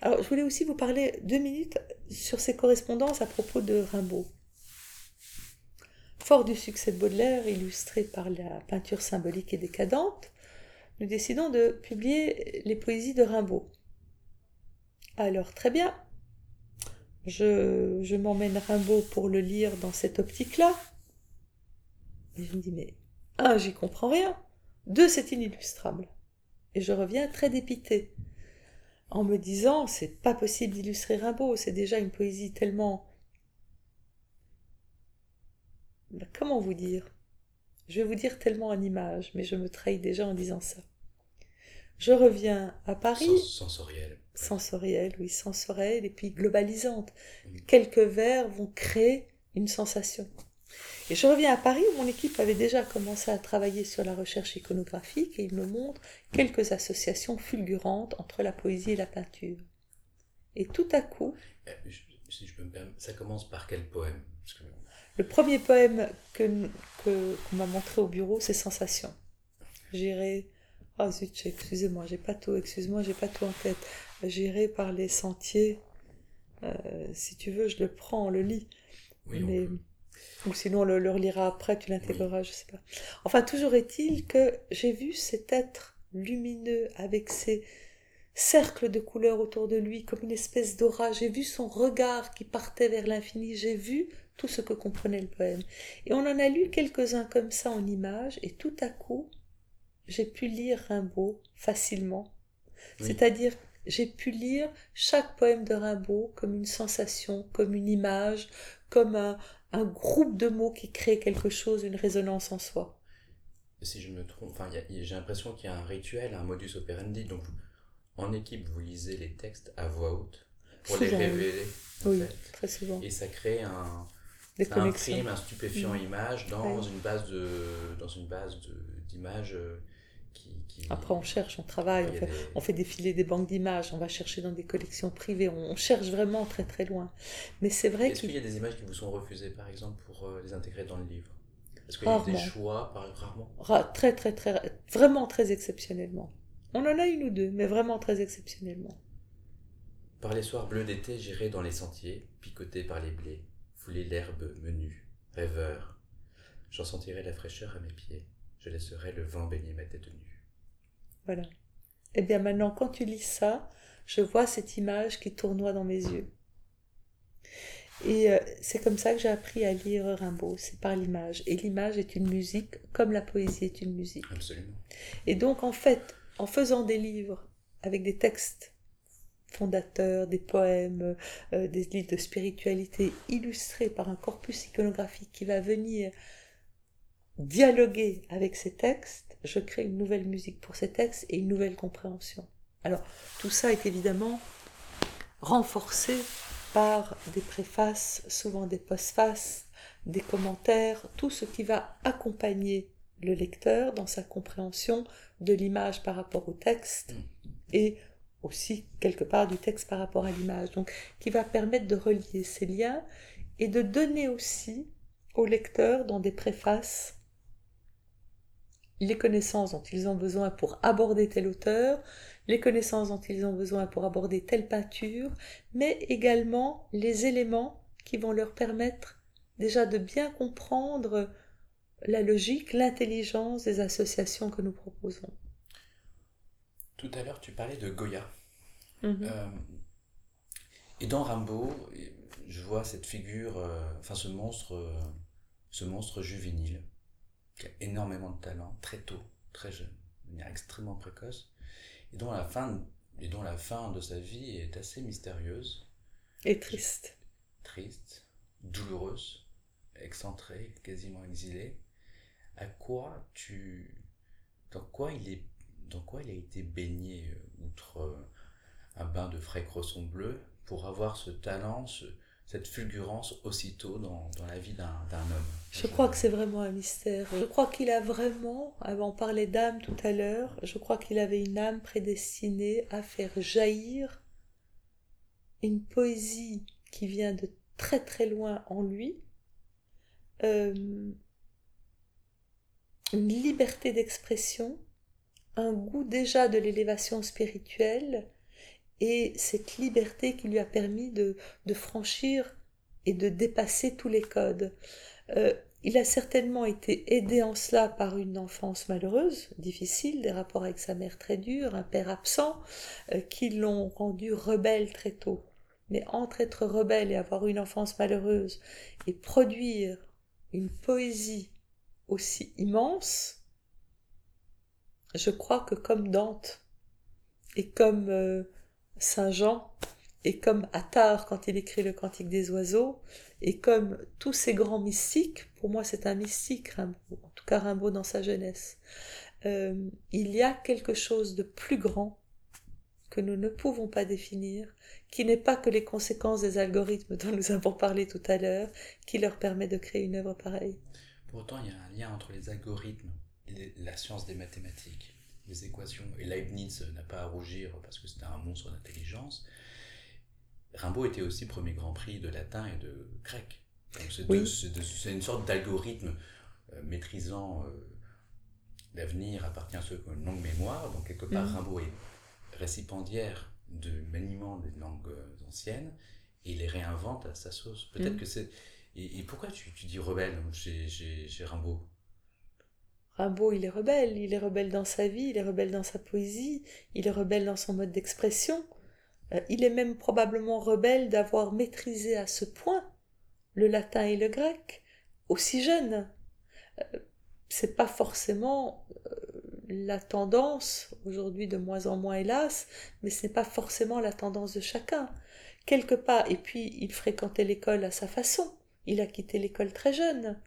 Alors, je voulais aussi vous parler deux minutes sur ces correspondances à propos de Rimbaud. Fort du succès de Baudelaire, illustré par la peinture symbolique et décadente, nous décidons de publier les poésies de Rimbaud. Alors, très bien. Je, je m'emmène Rimbaud pour le lire dans cette optique-là. Je me dis, mais un, j'y comprends rien. Deux, c'est inillustrable. Et je reviens très dépité. en me disant c'est pas possible d'illustrer Rimbaud, c'est déjà une poésie tellement. Ben, comment vous dire? Je vais vous dire tellement en image, mais je me trahis déjà en disant ça. Je reviens à Paris. sensoriel. Sensoriel, oui, sensoriel, et puis globalisante. Quelques vers vont créer une sensation. Et je reviens à Paris où mon équipe avait déjà commencé à travailler sur la recherche iconographique et il me montre quelques associations fulgurantes entre la poésie et la peinture. Et tout à coup. Euh, si je peux me permettre, ça commence par quel poème? Le premier poème que qu'on m'a montré au bureau, c'est Sensation. J'irai Oh zut, excusez-moi, j'ai pas tout, excuse-moi, j'ai pas tout en tête. J'irai par les sentiers. Euh, si tu veux, je le prends, on le lit. Oui, Mais, ou sinon on le, le relira après, tu l'intégreras, je sais pas. Enfin, toujours est-il que j'ai vu cet être lumineux avec ses cercles de couleurs autour de lui, comme une espèce d'aura. J'ai vu son regard qui partait vers l'infini. J'ai vu tout ce que comprenait le poème. Et on en a lu quelques-uns comme ça en images, et tout à coup, j'ai pu lire Rimbaud facilement. C'est-à-dire, j'ai pu lire chaque poème de Rimbaud comme une sensation, comme une image, comme un, groupe de mots qui crée quelque chose, une résonance en soi. Si je me trompe, enfin, j'ai l'impression qu'il y a un rituel, un modus operandi. Donc, en équipe, vous lisez les textes à voix haute pour les révéler. Oui, très souvent. Et ça crée un, Des imprime un stupéfiant image dans une base de dans une base d'images euh, après, on cherche, on travaille, on fait, défiler des banques d'images, on va chercher dans des collections privées, on, cherche vraiment très très loin. Mais c'est vrai Est-ce qu'il y a des images qui vous sont refusées, par exemple, pour euh, les intégrer dans le livre? Est-ce qu'il y a des choix, par... rarement Très très très, vraiment très exceptionnellement. On en a une ou deux, mais vraiment très exceptionnellement. Par les soirs bleus d'été, j'irai dans les sentiers, picoté par les blés, fouler l'herbe menue, rêveur. J'en sentirai la fraîcheur à mes pieds, je laisserai le vent baigner ma tête nue. Voilà. Et eh bien maintenant, quand tu lis ça, je vois cette image qui tournoie dans mes yeux. Et euh, c'est comme ça que j'ai appris à lire Rimbaud, c'est par l'image. Et l'image est une musique comme la poésie est une musique. Absolument. Et donc, en fait, en faisant des livres avec des textes fondateurs, des poèmes, euh, des livres de spiritualité illustrés par un corpus iconographique qui va venir dialoguer avec ces textes, je crée une nouvelle musique pour ces textes et une nouvelle compréhension. Alors, tout ça est évidemment renforcé par des préfaces, souvent des postfaces, des commentaires, tout ce qui va accompagner le lecteur dans sa compréhension de l'image par rapport au texte et aussi quelque part du texte par rapport à l'image. Donc, qui va permettre de relier ces liens et de donner aussi au lecteur dans des préfaces les connaissances dont ils ont besoin pour aborder tel auteur, les connaissances dont ils ont besoin pour aborder telle peinture, mais également les éléments qui vont leur permettre déjà de bien comprendre la logique, l'intelligence des associations que nous proposons. Tout à l'heure, tu parlais de Goya. Mhm. Euh, et dans Rimbaud, je vois cette figure, euh, enfin ce monstre, euh, ce monstre juvénile qui a énormément de talent, très tôt, très jeune, de manière extrêmement précoce, et dont la fin, et dont la fin de sa vie est assez mystérieuse. Et triste. Triste, douloureuse, excentrée, quasiment exilée. À quoi tu. Dans quoi il, est, dans quoi il a été baigné, euh, outre euh, un bain de frais croissons bleus, pour avoir ce talent, ce, cette fulgurance aussitôt dans, dans la vie d'un homme Je crois que c'est vraiment un mystère. Je crois qu'il a vraiment, avant parler d'âme tout à l'heure, je crois qu'il avait une âme prédestinée à faire jaillir une poésie qui vient de très très loin en lui, euh, une liberté d'expression, un goût déjà de l'élévation spirituelle, et cette liberté qui lui a permis de, franchir et de dépasser tous les codes. Euh, il a certainement été aidé en cela par une enfance malheureuse, difficile, des rapports avec sa mère très durs, un père absent, euh, qui l'ont rendu rebelle très tôt. Mais entre être rebelle et avoir une enfance malheureuse et produire une poésie aussi immense, je crois que comme Dante et comme euh, Saint Jean, et comme Attard quand il écrit le Cantique des oiseaux, et comme tous ces grands mystiques, pour moi c'est un mystique en tout cas Rimbaud dans sa jeunesse, euh, il y a quelque chose de plus grand que nous ne pouvons pas définir, qui n'est pas que les conséquences des algorithmes dont nous avons parlé tout à l'heure, qui leur permet de créer une œuvre pareille. Pour autant, il y a un lien entre les algorithmes et la science des mathématiques, les équations, et Leibniz n'a pas à rougir parce que c'était un monstre d'intelligence. Rimbaud était aussi premier grand prix de latin et de grec. C'est une sorte d'algorithme euh, maîtrisant euh, l'avenir appartient à ceux qui ont une longue mémoire. Donc, quelque part, mm. Rimbaud est récipiendaire de maniement des langues euh, anciennes et il les réinvente à sa sauce. Peut-être mm. que c'est. Et, pourquoi tu, tu, dis rebelle chez, chez, chez Rimbaud? Rimbaud, il est rebelle. Il est rebelle dans sa vie, il est rebelle dans sa poésie, il est rebelle dans son mode d'expression. Euh, il est même probablement rebelle d'avoir maîtrisé à ce point le latin et le grec, aussi jeune. Euh, c'est pas forcément euh, la tendance, aujourd'hui de moins en moins hélas, mais ce n'est pas forcément la tendance de chacun. Quelque part, et puis il fréquentait l'école à sa façon, il a quitté l'école très jeune.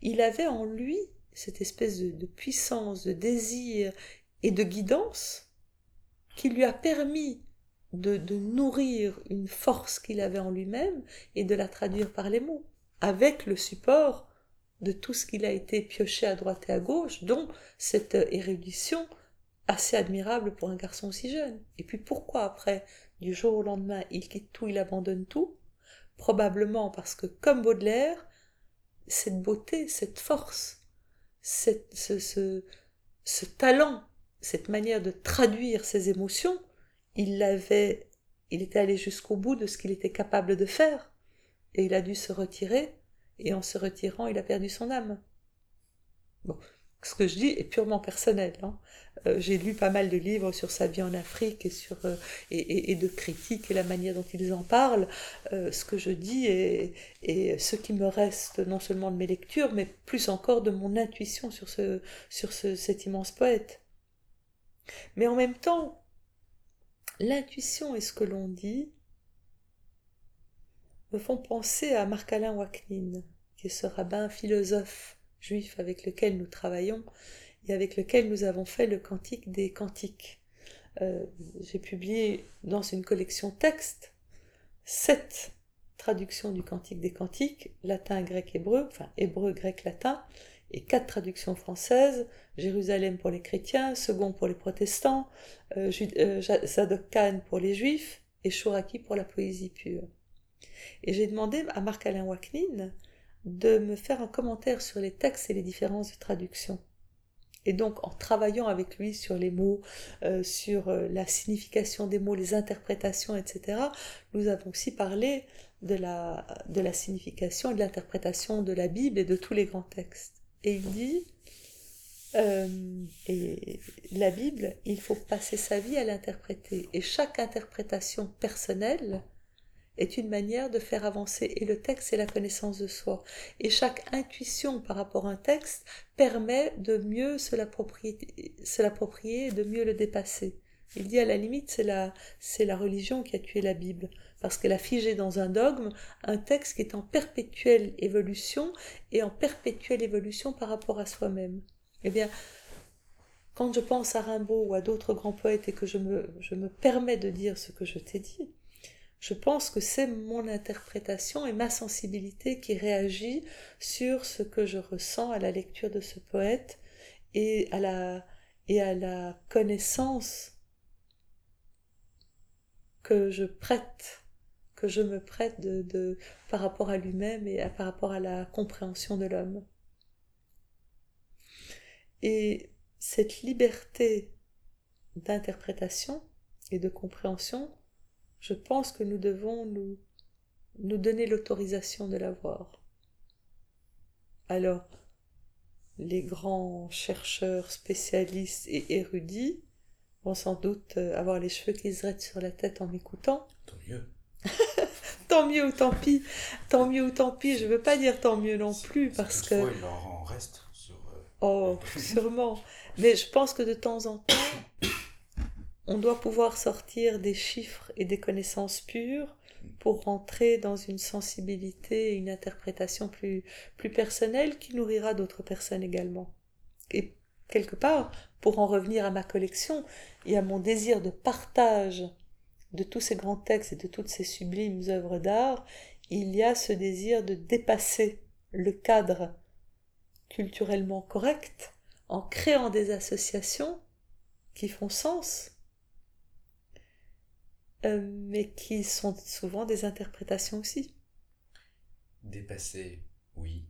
Il avait en lui cette espèce de puissance, de désir et de guidance qui lui a permis de, nourrir une force qu'il avait en lui-même et de la traduire par les mots, avec le support de tout ce qu'il a été pioché à droite et à gauche, dont cette érudition assez admirable pour un garçon si jeune. Et puis pourquoi après, du jour au lendemain, il quitte tout, il abandonne tout? Probablement parce que, comme Baudelaire, cette beauté, cette force, cette, ce, ce talent, cette manière de traduire ses émotions, il l'avait, il était allé jusqu'au bout de ce qu'il était capable de faire, et il a dû se retirer, et en se retirant, il a perdu son âme. Bon, ce que je dis est purement personnel. Hein. Euh, j'ai lu pas mal de livres sur sa vie en Afrique et, sur, euh, et, de critiques et la manière dont ils en parlent. Euh, ce que je dis est, ce qui me reste non seulement de mes lectures, mais plus encore de mon intuition sur, ce, sur ce, cet immense poète. Mais en même temps, l'intuition et ce que l'on dit me font penser à Marc-Alain Waknin, qui est ce rabbin philosophe juif avec lequel nous travaillons et avec lequel nous avons fait le cantique des cantiques. Euh, j'ai publié dans une collection texte sept traductions du cantique des cantiques, latin, grec, hébreu, enfin hébreu, grec, latin, et quatre traductions françaises, Jérusalem pour les chrétiens, Second pour les protestants, euh, euh Zadok Khan pour les juifs et Chouraki pour la poésie pure. Et j'ai demandé à Marc-Alain de me faire un commentaire sur les textes et les différences de traduction. Et donc, en travaillant avec lui sur les mots, euh, sur euh, la signification des mots, les interprétations, etc., nous avons aussi parlé de la, de la signification et de l'interprétation de la Bible et de tous les grands textes. Et il dit, euh, et la Bible, il faut passer sa vie à l'interpréter. Et chaque interprétation personnelle est une manière de faire avancer et le texte et la connaissance de soi. Et chaque intuition par rapport à un texte permet de mieux se l'approprier, et de mieux le dépasser. Il dit à la limite, c'est la, c'est la religion qui a tué la Bible parce qu'elle a figé dans un dogme un texte qui est en perpétuelle évolution et en perpétuelle évolution par rapport à soi-même. Eh bien, quand je pense à Rimbaud ou à d'autres grands poètes et que je me, je me permets de dire ce que je t'ai dit, je pense que c'est mon interprétation et ma sensibilité qui réagit sur ce que je ressens à la lecture de ce poète et à la, connaissance que je prête que je me prête par rapport à lui-même et par rapport à la compréhension de l'homme. Et cette liberté d'interprétation et de compréhension, je pense que nous devons nous, nous donner l'autorisation de l'avoir. Alors, les grands chercheurs, spécialistes et érudits vont sans doute avoir les cheveux qui se sur la tête en m'écoutant. Tant mieux. tant mieux ou tant pis. Tant mieux ou tant pis. Je veux pas dire tant mieux non plus parce que. il en reste sur. Euh, oh, sûrement. Mais je pense que de temps en temps, on doit pouvoir sortir des chiffres et des connaissances pures pour rentrer dans une sensibilité et une interprétation plus, plus personnelle qui nourrira d'autres personnes également. Et quelque part, pour en revenir à ma collection et à mon désir de partage de tous ces grands textes et de toutes ces sublimes œuvres d'art, il y a ce désir de dépasser le cadre culturellement correct en créant des associations qui font sens, euh, mais qui sont souvent des interprétations aussi. Dépasser, oui.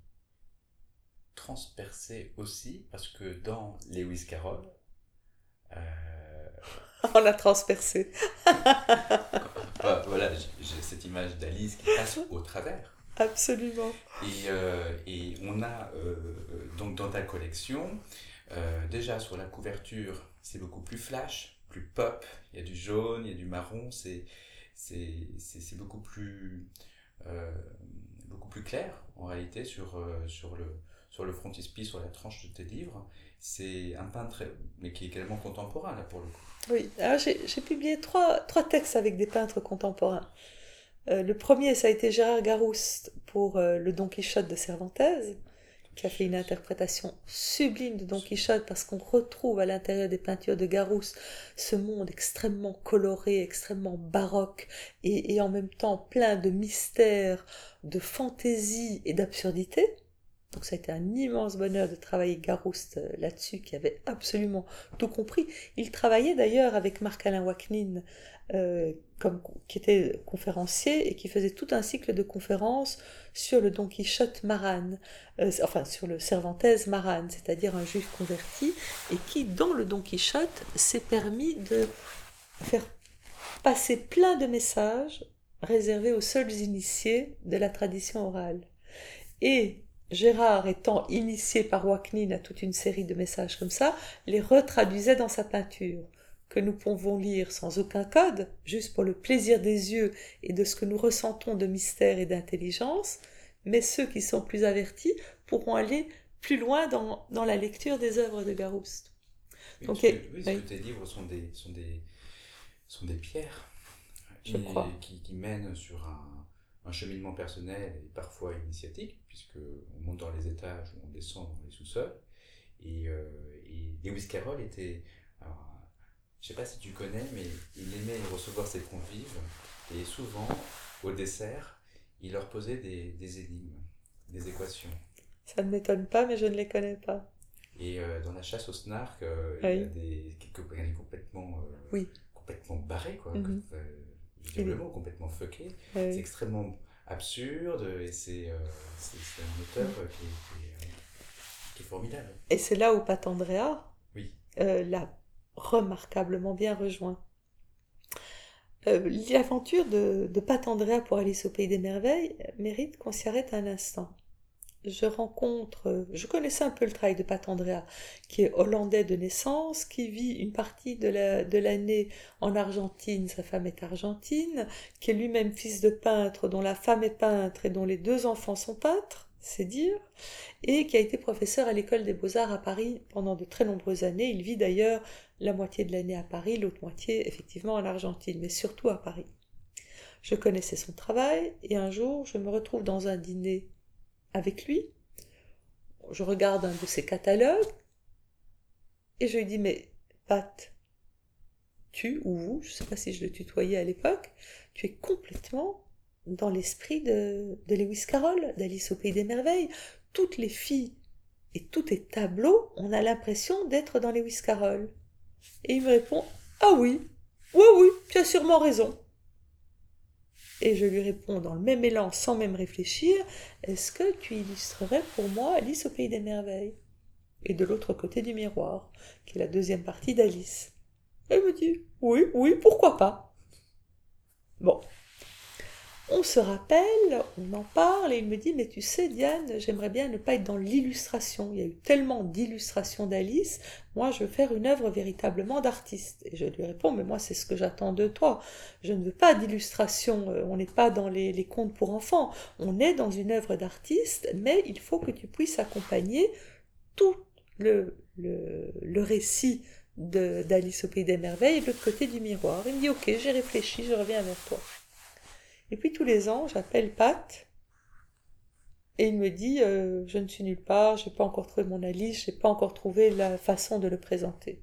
Transpercer aussi, parce que dans Lewis Carroll, euh... on l'a transpercé. voilà, j'ai cette image d'Alice qui passe au travers. Absolument. Et, euh, et on a donc dans ta collection, déjà sur la couverture, c'est beaucoup plus flash, plus pop. Il y a du jaune, il y a du marron. C'est c'est beaucoup plus euh, beaucoup plus clair en réalité sur euh, sur le sur le frontispice, sur la tranche de tes livres. C'est un peintre, mais qui est également contemporain là pour le coup. Oui, j'ai publié trois, trois textes avec des peintres contemporains. Euh, le premier, ça a été Gérard Garouste pour le Don Quichotte de Cervantes qui a fait une interprétation sublime de Don Quichotte parce qu'on retrouve à l'intérieur des peintures de Garouste ce monde extrêmement coloré, extrêmement baroque et, en même temps plein de mystères, de fantaisie et d'absurdité. Donc ça a été un immense bonheur de travailler Garouste euh, là-dessus, qui avait absolument tout compris. Il travaillait d'ailleurs avec Marc-Alain Wachnine, euh, qui était conférencier et qui faisait tout un cycle de conférences sur le Don Quichotte Marane, euh, enfin sur le Cervantes Marane, c'est-à-dire un juif converti, et qui, dans le Don Quichotte, s'est permis de faire passer plein de messages réservés aux seuls initiés de la tradition orale. Et Gérard étant initié par Wachnine à toute une série de messages comme ça, les retraduisait dans sa peinture que nous pouvons lire sans aucun code, juste pour le plaisir des yeux et de ce que nous ressentons de mystère et d'intelligence, mais ceux qui sont plus avertis pourront aller plus loin dans, dans la lecture des œuvres de Garouste. Oui, Donc, oui, que tes livres sont des, sont des, sont des pierres Je crois. Qui, qui, mènent sur un, un, cheminement personnel et parfois initiatique, puisque on monte dans les étages ou on descend dans les sous-sols. Et, euh, et Lewis Carroll était je sais pas si tu connais, mais il aimait recevoir ses convives et souvent, au dessert, il leur posait des, des énigmes, des équations. Ça ne m'étonne pas, mais je ne les connais pas. Et euh, dans la chasse au snark, euh, il y a des quelques complètement, euh, oui. complètement barrés, quoi. Mm le mot, complètement fucké. C'est extrêmement absurde et c'est un auteur qui, est, qui, est, formidable. Et c'est là où Patandrea, oui. la remarquablement bien rejoint. Euh, l'aventure de, de Pat Andrea pour Alice au Pays des Merveilles mérite qu'on s'y arrête un instant. Je rencontre, je connaissais un peu le travail de Pat Andrea, qui est hollandais de naissance, qui vit une partie de l'année en Argentine, sa femme est argentine, qui est lui-même fils de peintre, dont la femme est peintre et dont les deux enfants sont peintres, c'est dire, et qui a été professeur à l'école des beaux-arts à Paris pendant de très nombreuses années. Il vit d'ailleurs la moitié de l'année à Paris, l'autre moitié effectivement en Argentine, mais surtout à Paris. Je connaissais son travail et un jour je me retrouve dans un dîner avec lui. Je regarde un de ses catalogues et je lui dis mais Pat, tu ou vous, je ne sais pas si je le tutoyais à l'époque, tu es complètement dans l'esprit de, Lewis Carroll, d'Alice au Pays des Merveilles. Toutes les filles et tous tes tableaux, on a l'impression d'être dans Lewis Carroll. Et il me répond Ah oui, oui, oui, tu as sûrement raison. Et je lui réponds dans le même élan, sans même réfléchir Est-ce que tu illustrerais pour moi Alice au Pays des Merveilles? Et de l'autre côté du miroir, qui est la deuxième partie d'Alice. Elle me dit Oui, oui, pourquoi pas Bon, on se rappelle, on en parle, et il me dit, mais tu sais, Diane, j'aimerais bien ne pas être dans l'illustration. Il y a eu tellement d'illustrations d'Alice, moi je veux faire une œuvre véritablement d'artiste. Et je lui réponds, mais moi c'est ce que j'attends de toi. Je ne veux pas d'illustration, euh, on n'est pas dans les, contes pour enfants, on est dans une œuvre d'artiste, mais il faut que tu puisses accompagner tout le, le, le récit d'Alice au Pays des Merveilles de l'autre côté du miroir. Il me dit Ok, j'ai réfléchi, je reviens vers toi. Et puis tous les ans, j'appelle Pat et il me dit euh, Je ne suis nulle part, je n'ai pas encore trouvé mon Alice, je n'ai pas encore trouvé la façon de le présenter.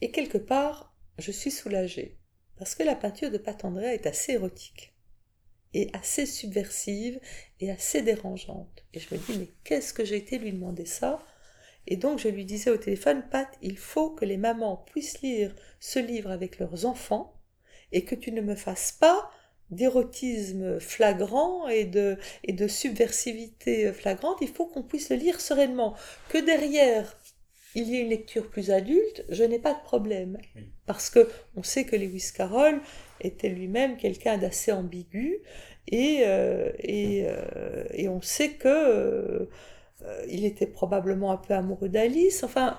Et quelque part, je suis soulagée parce que la peinture de Pat Andrea est assez érotique et assez subversive et assez dérangeante. Et je me dis, mais qu'est-ce que j'ai été lui demander ça? Et donc je lui disais au téléphone, Pat, il faut que les mamans puissent lire ce livre avec leurs enfants et que tu ne me fasses pas d'érotisme flagrant et de, et de subversivité flagrante, il faut qu'on puisse le lire sereinement. Que derrière il y ait une lecture plus adulte, je n'ai pas de problème. Parce que on sait que Lewis Carroll était lui-même quelqu'un d'assez ambigu et, euh, euh, et, on sait que euh, il était probablement un peu amoureux d'Alice. Enfin,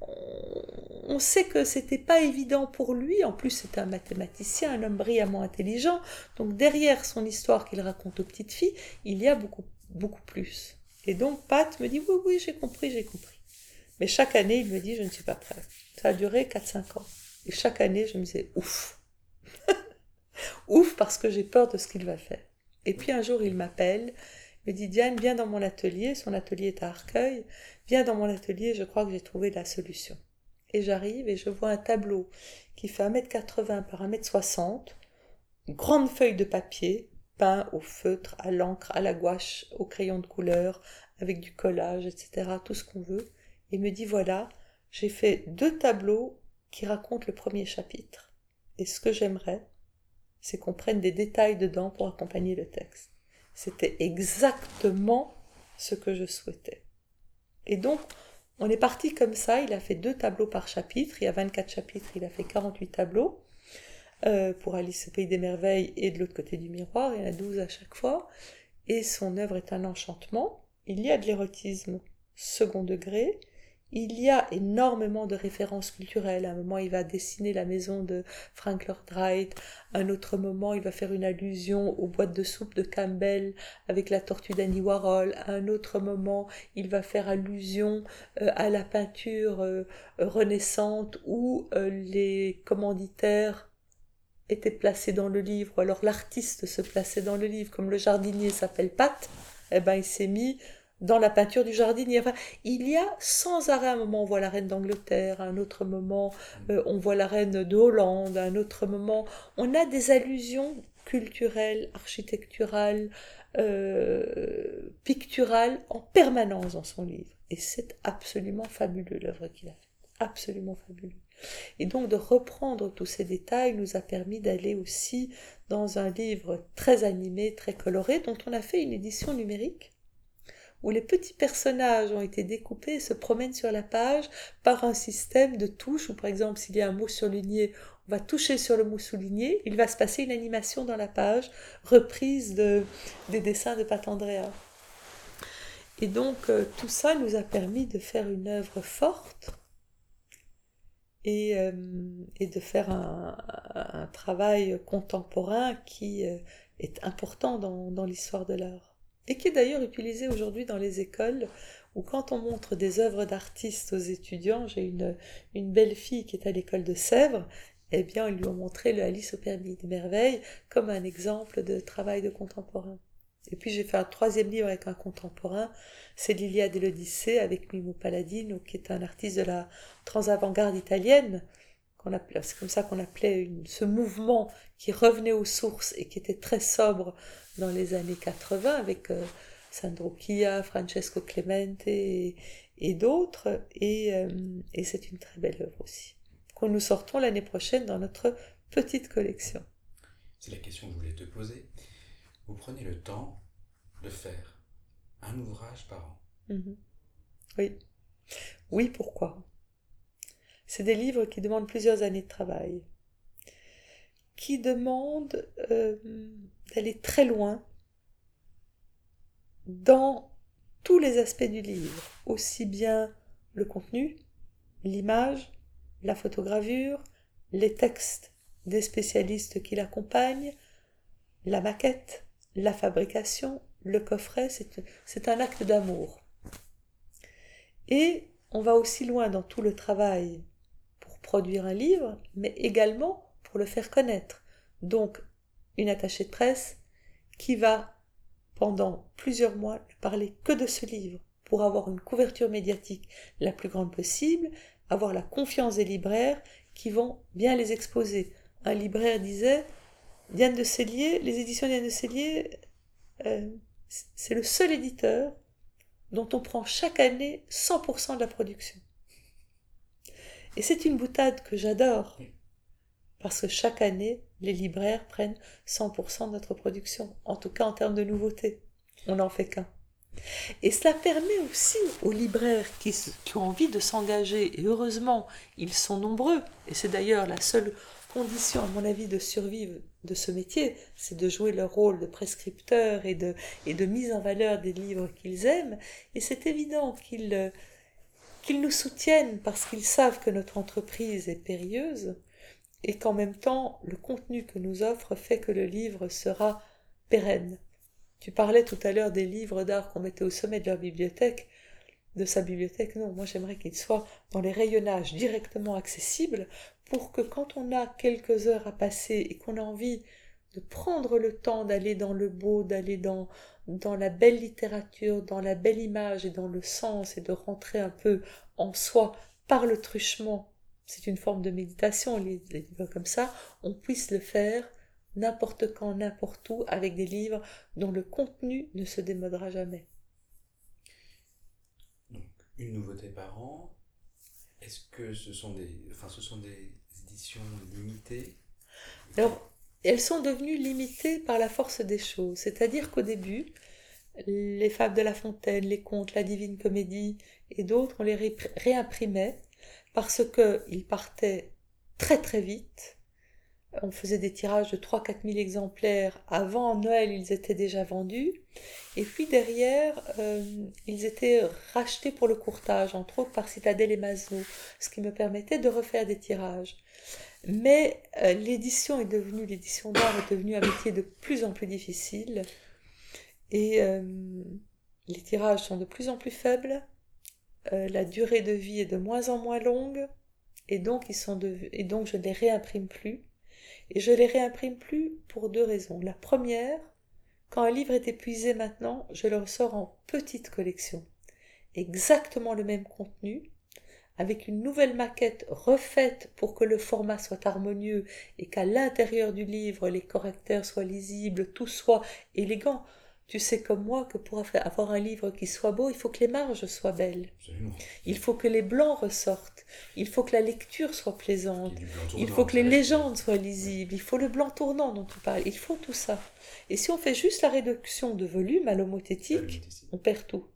on sait que c'était pas évident pour lui. En plus, c'est un mathématicien, un homme brillamment intelligent. Donc derrière son histoire qu'il raconte aux petites filles, il y a beaucoup, beaucoup plus. Et donc Pat me dit oui, oui, j'ai compris, j'ai compris. Mais chaque année, il me dit je ne suis pas prêt. Ça a duré 4-5 ans. Et chaque année, je me disais ouf, Ouf parce que j'ai peur de ce qu'il va faire. Et puis un jour, il m'appelle, me dit Diane, viens dans mon atelier, son atelier est à Arcueil, viens dans mon atelier, je crois que j'ai trouvé la solution. Et j'arrive et je vois un tableau qui fait 1m80 par 1m60, une grande feuille de papier, peint au feutre, à l'encre, à la gouache, au crayon de couleur, avec du collage, etc., tout ce qu'on veut. Et me dit voilà, j'ai fait deux tableaux qui racontent le premier chapitre. Et ce que j'aimerais, c'est qu'on prenne des détails dedans pour accompagner le texte. C'était exactement ce que je souhaitais. Et donc, on est parti comme ça, il a fait deux tableaux par chapitre, il y a 24 chapitres, il a fait 48 tableaux, euh, pour Alice au Pays des Merveilles et de l'autre côté du miroir, il y en a 12 à chaque fois, et son œuvre est un enchantement. Il y a de l'érotisme second degré, il y a énormément de références culturelles. À un moment, il va dessiner la maison de Frank Lloyd Wright. À un autre moment, il va faire une allusion aux boîtes de soupe de Campbell avec la tortue d'Andy Warhol. À un autre moment, il va faire allusion euh, à la peinture euh, renaissante où euh, les commanditaires étaient placés dans le livre, ou alors l'artiste se plaçait dans le livre, comme le jardinier s'appelle Pat, eh ben il s'est mis dans la peinture du jardinier. Enfin, il y a sans arrêt un moment on voit la reine d'Angleterre, un autre moment euh, on voit la reine de Hollande, un autre moment on a des allusions culturelles, architecturales, euh, picturales en permanence dans son livre. Et c'est absolument fabuleux l'œuvre qu'il a faite. Absolument fabuleux. Et donc de reprendre tous ces détails nous a permis d'aller aussi dans un livre très animé, très coloré, dont on a fait une édition numérique où les petits personnages ont été découpés et se promènent sur la page par un système de touches, où par exemple s'il y a un mot surligné, on va toucher sur le mot souligné, il va se passer une animation dans la page, reprise de, des dessins de Pat Andrea. Et donc euh, tout ça nous a permis de faire une œuvre forte et, euh, de faire un, travail contemporain qui euh, est important dans l'histoire de l'art et qui est d'ailleurs utilisé aujourd'hui dans les écoles, où quand on montre des œuvres d'artistes aux étudiants, j'ai une, une belle fille qui est à l'école de Sèvres, eh bien, ils lui ont montré le Alice au Permis des Merveilles comme un exemple de travail de contemporain. Et puis j'ai fait un troisième livre avec un contemporain, c'est l'Iliade et l'Odyssée avec Mimo Palladino, qui est un artiste de la trans-avant-garde italienne, c'est comme ça qu'on appelait ce mouvement qui revenait aux sources et qui était très sobre dans les années 80 avec euh, Sandro Chia, Francesco Clemente et, d'autres. Euh, et, c'est une très belle œuvre aussi, que nous sortons l'année prochaine dans notre petite collection. C'est la question que je voulais te poser. Vous prenez le temps de faire un ouvrage par an. Mhm. Oui. Oui, pourquoi? C'est des livres qui demandent plusieurs années de travail, qui demandent euh, d'aller très loin dans tous les aspects du livre, aussi bien le contenu, l'image, la photogravure, les textes des spécialistes qui l'accompagnent, la maquette, la fabrication, le coffret, c'est un acte d'amour. Et on va aussi loin dans tout le travail produire un livre, mais également pour le faire connaître. Donc, une attachée de presse qui va, pendant plusieurs mois, ne parler que de ce livre pour avoir une couverture médiatique la plus grande possible, avoir la confiance des libraires qui vont bien les exposer. Un libraire disait Diane de Cellier, les éditions Diane de Cellier, euh, c'est le seul éditeur dont on prend chaque année 100% de la production. Et c'est une boutade que j'adore, parce que chaque année, les libraires prennent 100% de notre production, en tout cas en termes de nouveautés. On n'en fait qu'un. Et cela permet aussi aux libraires qui, ont envie de s'engager, et heureusement, ils sont nombreux, et c'est d'ailleurs la seule condition, à mon avis, de survivre de ce métier, c'est de jouer leur rôle de prescripteur et de, et de mise en valeur des livres qu'ils aiment. Et c'est évident qu'ils qu'ils nous soutiennent parce qu'ils savent que notre entreprise est périlleuse et qu'en même temps, le contenu que nous offre fait que le livre sera pérenne. Tu parlais tout à l'heure des livres d'art qu'on mettait au sommet de leur bibliothèque de sa bibliothèque. Non, moi j'aimerais qu'il soit dans les rayonnages directement accessibles pour que quand on a quelques heures à passer et qu'on a envie de prendre le temps d'aller dans le beau, d'aller dans, dans la belle littérature, dans la belle image et dans le sens et de rentrer un peu en soi par le truchement, c'est une forme de méditation, les, les livres comme ça, on puisse le faire n'importe quand, n'importe où, avec des livres dont le contenu ne se démodera jamais. Une nouveauté par an. Est-ce que ce sont des, enfin, ce sont des éditions limitées? Alors, elles sont devenues limitées par la force des choses. C'est-à-dire qu'au début, les Fables de La Fontaine, les contes, la Divine Comédie et d'autres, on les réimprimait parce qu'ils partaient très très vite on faisait des tirages de 3-4 000 exemplaires. Avant Noël, ils étaient déjà vendus. Et puis derrière, euh, ils étaient rachetés pour le courtage, entre autres par Citadel et Maslow, ce qui me permettait de refaire des tirages. Mais euh, l'édition est devenue, l'édition d'art est devenue un métier de plus en plus difficile. Et euh, les tirages sont de plus en plus faibles. la durée de vie est de moins en moins longue. Et donc, ils sont et donc je ne les réimprime plus. Et je les réimprime plus pour deux raisons. La première, quand un livre est épuisé maintenant, je le ressors en petite collection. Exactement le même contenu, avec une nouvelle maquette refaite pour que le format soit harmonieux et qu'à l'intérieur du livre les correcteurs soient lisibles, tout soit élégant. Tu sais comme moi que pour avoir un livre qui soit beau, il faut que les marges soient belles. Il faut que les blancs ressortent. Il faut que la lecture soit plaisante. Il faut que les légendes soient lisibles. Il faut le blanc tournant dont tu parles. Il faut tout ça. Et si on fait juste la réduction de volume à l'homothétique, on perd tout.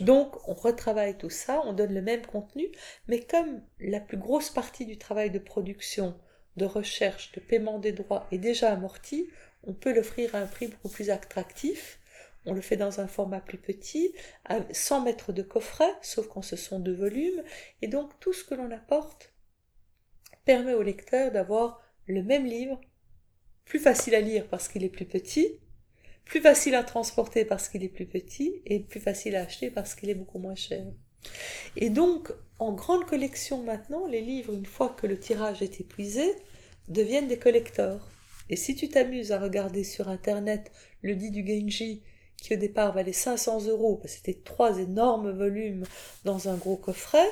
Donc, on retravaille tout ça, on donne le même contenu, mais comme la plus grosse partie du travail de production, de recherche, de paiement des droits est déjà amorti, on peut l'offrir à un prix beaucoup plus attractif. On le fait dans un format plus petit, sans mettre de coffret, sauf quand ce sont deux volumes. Et donc tout ce que l'on apporte permet au lecteur d'avoir le même livre, plus facile à lire parce qu'il est plus petit, plus facile à transporter parce qu'il est plus petit, et plus facile à acheter parce qu'il est beaucoup moins cher. Et donc, en grande collection maintenant, les livres, une fois que le tirage est épuisé, deviennent des collecteurs. Et si tu t'amuses à regarder sur Internet le dit du Genji, qui au départ valait 500 euros, parce que c'était trois énormes volumes dans un gros coffret,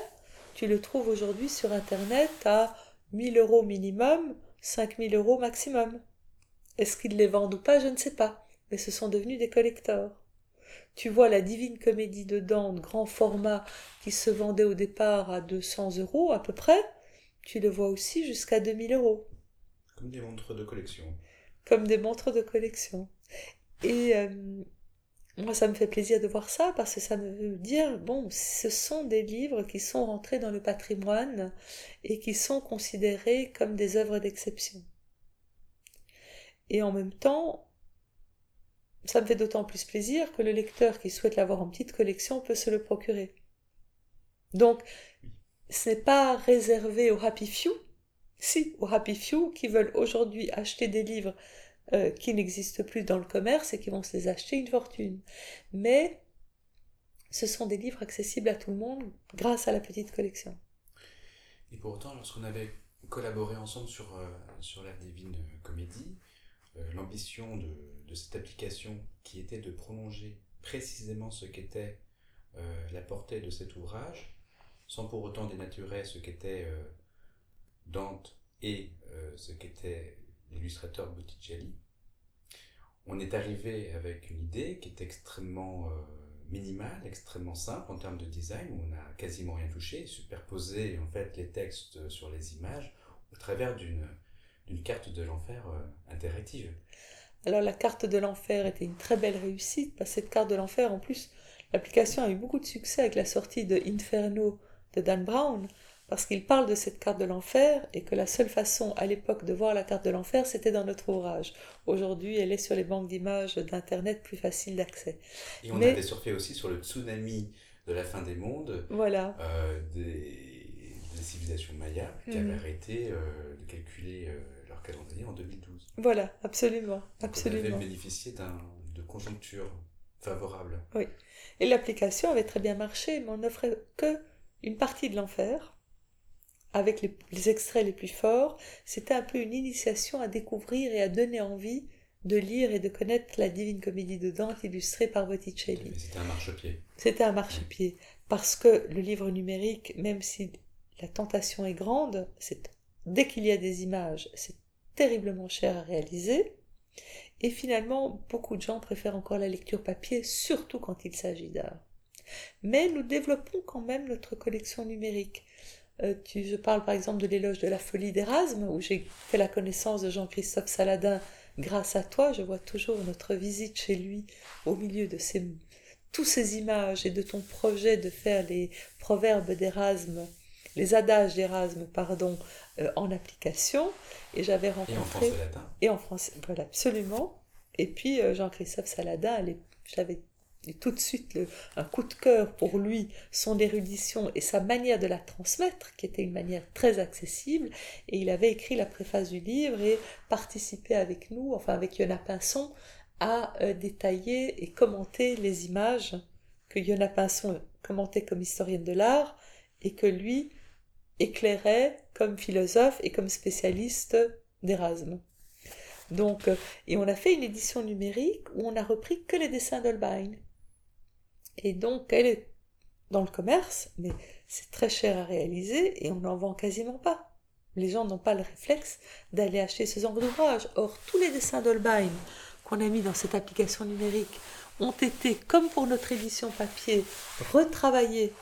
tu le trouves aujourd'hui sur Internet à 1000 euros minimum, 5000 euros maximum. Est-ce qu'ils les vendent ou pas, je ne sais pas, mais ce sont devenus des collecteurs. Tu vois la divine comédie de Dante, grand format, qui se vendait au départ à 200 euros à peu près, tu le vois aussi jusqu'à 2000 euros. Comme des montres de collection. Comme des montres de collection. Et euh, moi, ça me fait plaisir de voir ça parce que ça me veut dire, bon, ce sont des livres qui sont rentrés dans le patrimoine et qui sont considérés comme des œuvres d'exception. Et en même temps, ça me fait d'autant plus plaisir que le lecteur qui souhaite l'avoir en petite collection peut se le procurer. Donc, ce n'est pas réservé aux happy few, si aux Happy Few qui veulent aujourd'hui acheter des livres euh, qui n'existent plus dans le commerce et qui vont se les acheter une fortune. Mais ce sont des livres accessibles à tout le monde grâce à la petite collection. Et pour autant, lorsqu'on avait collaboré ensemble sur, euh, sur la Divine Comédie, l'ambition de, cette application qui était de prolonger précisément ce qu'était euh, la portée de cet ouvrage, sans pour autant dénaturer ce qu'était Dante et ce qu'était l'illustrateur Botticelli, on est arrivé avec une idée qui est extrêmement minimale, extrêmement simple en termes de design, où on n'a quasiment rien touché, superposé en fait les textes sur les images au travers d'une carte de l'enfer euh, interactive. Alors la carte de l'enfer était une très belle réussite, parce que cette carte de l'enfer, en plus, l'application a eu beaucoup de succès avec la sortie de Inferno de Dan Brown, parce qu'il parle de cette carte de l'enfer et que la seule façon à l'époque de voir la carte de l'enfer, c'était dans notre ouvrage. Aujourd'hui, elle est sur les banques d'images d'Internet plus facile d'accès. Et on avait surfé aussi sur le tsunami de la fin des mondes, voilà. Euh, des, civilisations mayas qui avaient mhm. arrêté euh, de calculer euh, leur calendrier en 2012. Voilà, absolument. absolument. on avait bénéficié de conjoncture favorable. Oui. Et l'application avait très bien marché, mais on n'offrait que une partie de l'enfer avec les, extraits les plus forts, c'était un peu une initiation à découvrir et à donner envie de lire et de connaître la Divine Comédie de Dante illustrée par Botticelli. C'était un marchepied. C'était un marchepied. Parce que le livre numérique, même si la tentation est grande, dès qu'il y a des images, c'est terriblement cher à réaliser. Et finalement, beaucoup de gens préfèrent encore la lecture papier, surtout quand il s'agit d'art. Mais nous développons quand même notre collection numérique. Euh, je parle par exemple de l'éloge de la folie d'Erasme, où j'ai fait la connaissance de Jean-Christophe Saladin grâce à toi. Je vois toujours notre visite chez lui au milieu de ces, tous ces images et de ton projet de faire les proverbes d'Erasme, les adages d'Erasme, pardon, euh, en application. Et j'avais rencontré. Et en français latin. Et en français, voilà, absolument. Et puis euh, Jean-Christophe Saladin, et tout de suite un coup de cœur pour lui, son érudition et sa manière de la transmettre, qui était une manière très accessible. Et il avait écrit la préface du livre et participé avec nous, enfin avec Yona Pinson, à euh, détailler et commenter les images que Yona Pinson commentait comme historienne de l'art et que lui éclairait comme philosophe et comme spécialiste d'Erasme. Donc, euh, et on a fait une édition numérique où on a repris que les dessins d'Holbein. Et donc, elle est dans le commerce, mais c'est très cher à réaliser et on n'en vend quasiment pas. Les gens n'ont pas le réflexe d'aller acheter ce genre d'ouvrage. Or, tous les dessins d'Holbein qu'on a mis dans cette application numérique ont été, comme pour notre édition papier, retravaillés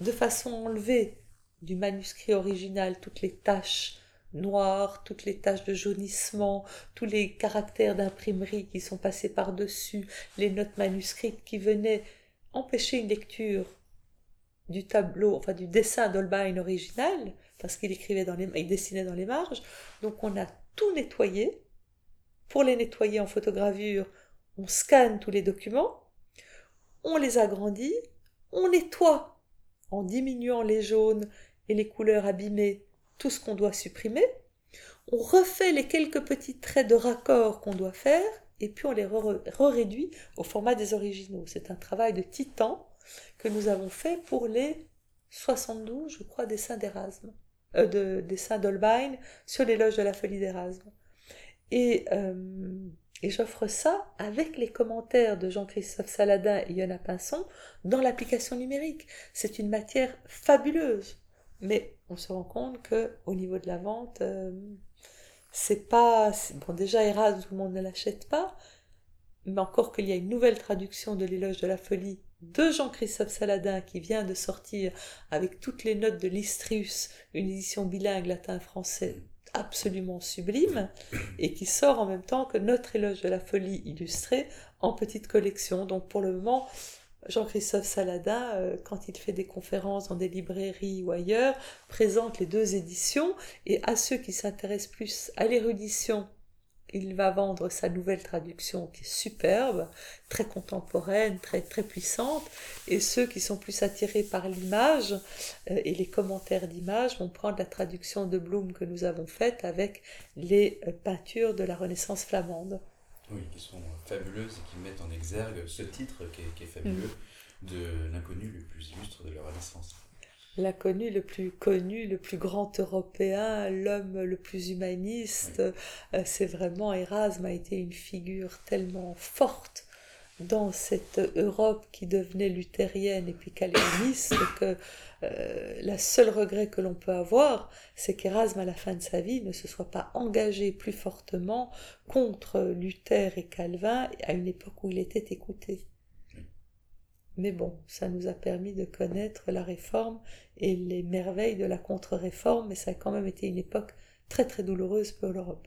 de façon enlevée du manuscrit original toutes les taches noires, toutes les taches de jaunissement, tous les caractères d'imprimerie qui sont passés par-dessus, les notes manuscrites qui venaient empêcher une lecture du tableau, enfin du dessin d'Holbein original, parce qu'il écrivait dans les, dessinait dans les marges. Donc on a tout nettoyé. Pour les nettoyer en photogravure, on scanne tous les documents, on les agrandit, on nettoie en diminuant les jaunes et les couleurs abîmées, tout ce qu'on doit supprimer. On refait les quelques petits traits de raccord qu'on doit faire, et puis on les réduit au format des originaux. C'est un travail de titan que nous avons fait pour les 72, je crois, dessins d'Erasme, euh, de, dessins d'Holbein sur l'éloge de la folie d'Erasme. Et, euh, et j'offre ça avec les commentaires de Jean-Christophe Saladin et Yona Pinson dans l'application numérique. C'est une matière fabuleuse. Mais on se rend compte que au niveau de la vente, euh, c'est pas. Bon, déjà, Erasme, tout le monde ne l'achète pas, mais encore qu'il y a une nouvelle traduction de l'éloge de la folie de Jean-Christophe Saladin qui vient de sortir avec toutes les notes de Listrius, une édition bilingue latin-français absolument sublime, et qui sort en même temps que notre éloge de la folie illustrée en petite collection. Donc pour le moment, Jean-Christophe Saladin, euh, quand il fait des conférences dans des librairies ou ailleurs, présente les deux éditions et à ceux qui s'intéressent plus à l'érudition, il va vendre sa nouvelle traduction qui est superbe, très contemporaine, très, très puissante, et ceux qui sont plus attirés par l'image euh, et les commentaires d'image vont prendre la traduction de Bloom que nous avons faite avec les euh, peintures de la Renaissance flamande. Oui, qui sont fabuleuses et qui mettent en exergue ce titre qui est, fabuleux. de l'inconnu le plus illustre de leur Renaissance. L'inconnu le plus connu, le plus grand européen, l'homme le plus humaniste, euh, c'est vraiment Erasme a été une figure tellement forte dans cette Europe qui devenait luthérienne et puis calviniste que euh, la seule regret que l'on peut avoir, c'est qu'Erasme, à la fin de sa vie, ne se soit pas engagé plus fortement contre Luther et Calvin à une époque où il était écouté. Mais bon, ça nous a permis de connaître la réforme et les merveilles de la contre-réforme, mais ça a quand même été une époque très très douloureuse pour l'Europe.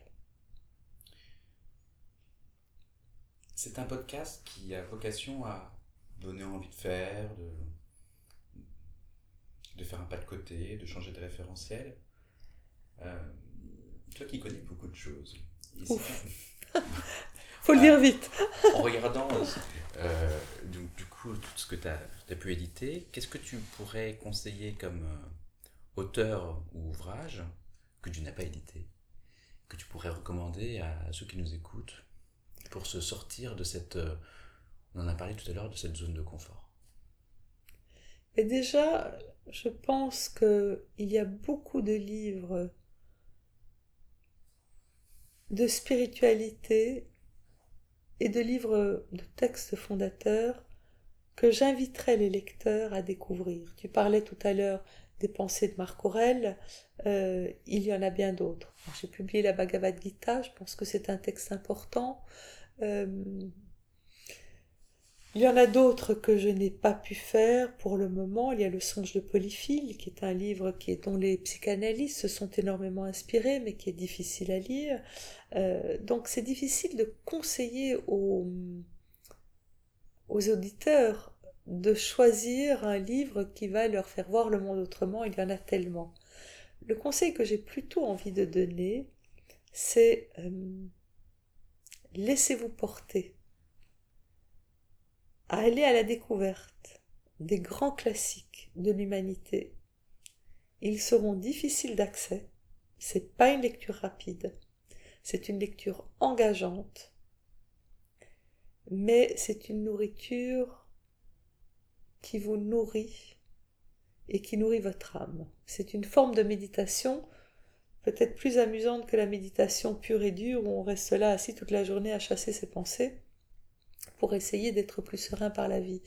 C'est un podcast qui a vocation à donner envie de faire, de, de faire un pas de côté, de changer de référentiel. Euh, toi qui connais beaucoup de choses. Faut le dire vite. en regardant euh, donc, du coup tout ce que tu as, pu éditer, qu'est-ce que tu pourrais conseiller comme euh, auteur ou ouvrage que tu n'as pas édité, que tu pourrais recommander à ceux qui nous écoutent? Pour se sortir de cette, on en a parlé tout à l'heure, de cette zone de confort Et déjà, je pense qu'il y a beaucoup de livres de spiritualité et de livres de textes fondateurs que j'inviterais les lecteurs à découvrir. Tu parlais tout à l'heure des pensées de Marc Aurel, euh, il y en a bien d'autres. J'ai publié la Bhagavad Gita, je pense que c'est un texte important. Euh, il y en a d'autres que je n'ai pas pu faire pour le moment. Il y a Le songe de Polyphile, qui est un livre dont les psychanalystes se sont énormément inspirés, mais qui est difficile à lire. Euh, donc c'est difficile de conseiller aux, aux auditeurs de choisir un livre qui va leur faire voir le monde autrement. Il y en a tellement. Le conseil que j'ai plutôt envie de donner, c'est euh, laissez-vous porter à aller à la découverte des grands classiques de l'humanité. Ils seront difficiles d'accès, c'est pas une lecture rapide, c'est une lecture engageante, mais c'est une nourriture qui vous nourrit et qui nourrit votre âme. C'est une forme de méditation peut-être plus amusante que la méditation pure et dure où on reste là assis toute la journée à chasser ses pensées pour essayer d'être plus serein par la vie.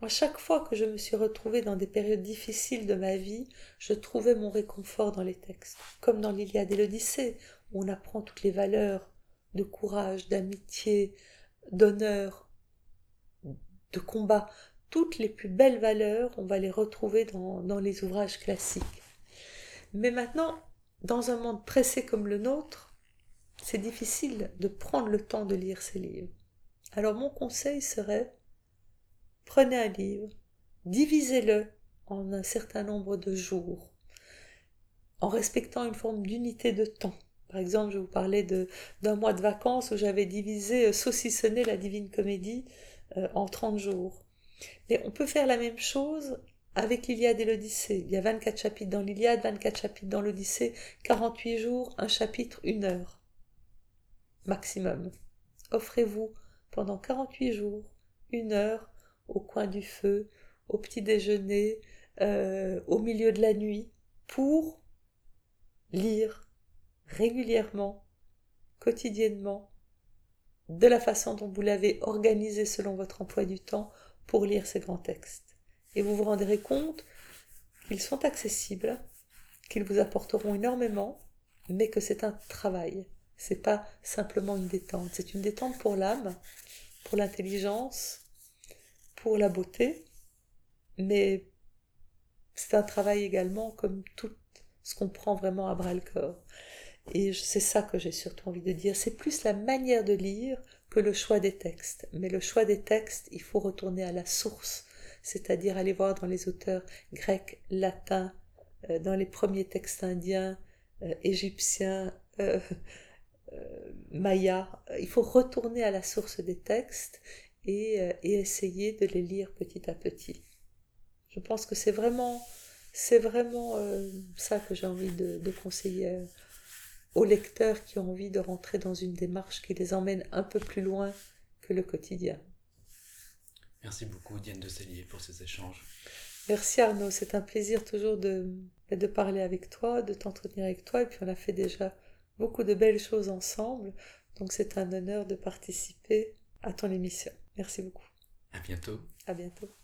Moi, chaque fois que je me suis retrouvée dans des périodes difficiles de ma vie, je trouvais mon réconfort dans les textes, comme dans l'Iliade et l'Odyssée, où on apprend toutes les valeurs de courage, d'amitié, d'honneur, de combat. Toutes les plus belles valeurs, on va les retrouver dans, dans les ouvrages classiques. Mais maintenant, dans un monde pressé comme le nôtre, c'est difficile de prendre le temps de lire ces livres. Alors mon conseil serait, prenez un livre, divisez-le en un certain nombre de jours, en respectant une forme d'unité de temps. Par exemple, je vous parlais d'un mois de vacances où j'avais divisé, euh, saucissonné la Divine Comédie euh, en 30 jours. Mais on peut faire la même chose avec l'Iliade et l'Odyssée. Il y a 24 chapitres dans l'Iliade, 24 chapitres dans l'Odyssée, 48 jours, un chapitre, une heure. Maximum. Offrez-vous pendant 48 jours, une heure, au coin du feu, au petit déjeuner, euh, au milieu de la nuit, pour lire régulièrement, quotidiennement, de la façon dont vous l'avez organisé selon votre emploi du temps pour lire ces grands textes. Et vous vous rendrez compte qu'ils sont accessibles, qu'ils vous apporteront énormément, mais que c'est un travail. C'est pas simplement une détente, c'est une détente pour l'âme, pour l'intelligence, pour la beauté, mais c'est un travail également comme tout ce qu'on prend vraiment à bras le corps. Et c'est ça que j'ai surtout envie de dire. C'est plus la manière de lire que le choix des textes. Mais le choix des textes, il faut retourner à la source, c'est-à-dire aller voir dans les auteurs grecs, latins, euh, dans les premiers textes indiens, euh, égyptiens, euh, euh, Maya. Il faut retourner à la source des textes et, essayer de les lire petit à petit. Je pense que c'est vraiment, ça que j'ai envie de, conseiller aux lecteurs qui ont envie de rentrer dans une démarche qui les emmène un peu plus loin que le quotidien. Merci beaucoup Diane de Cellier pour ces échanges. Merci Arnaud, c'est un plaisir toujours de, de parler avec toi, de t'entretenir avec toi, et puis on a fait déjà beaucoup de belles choses ensemble, donc c'est un honneur de participer à ton émission. Merci beaucoup. À bientôt. À bientôt.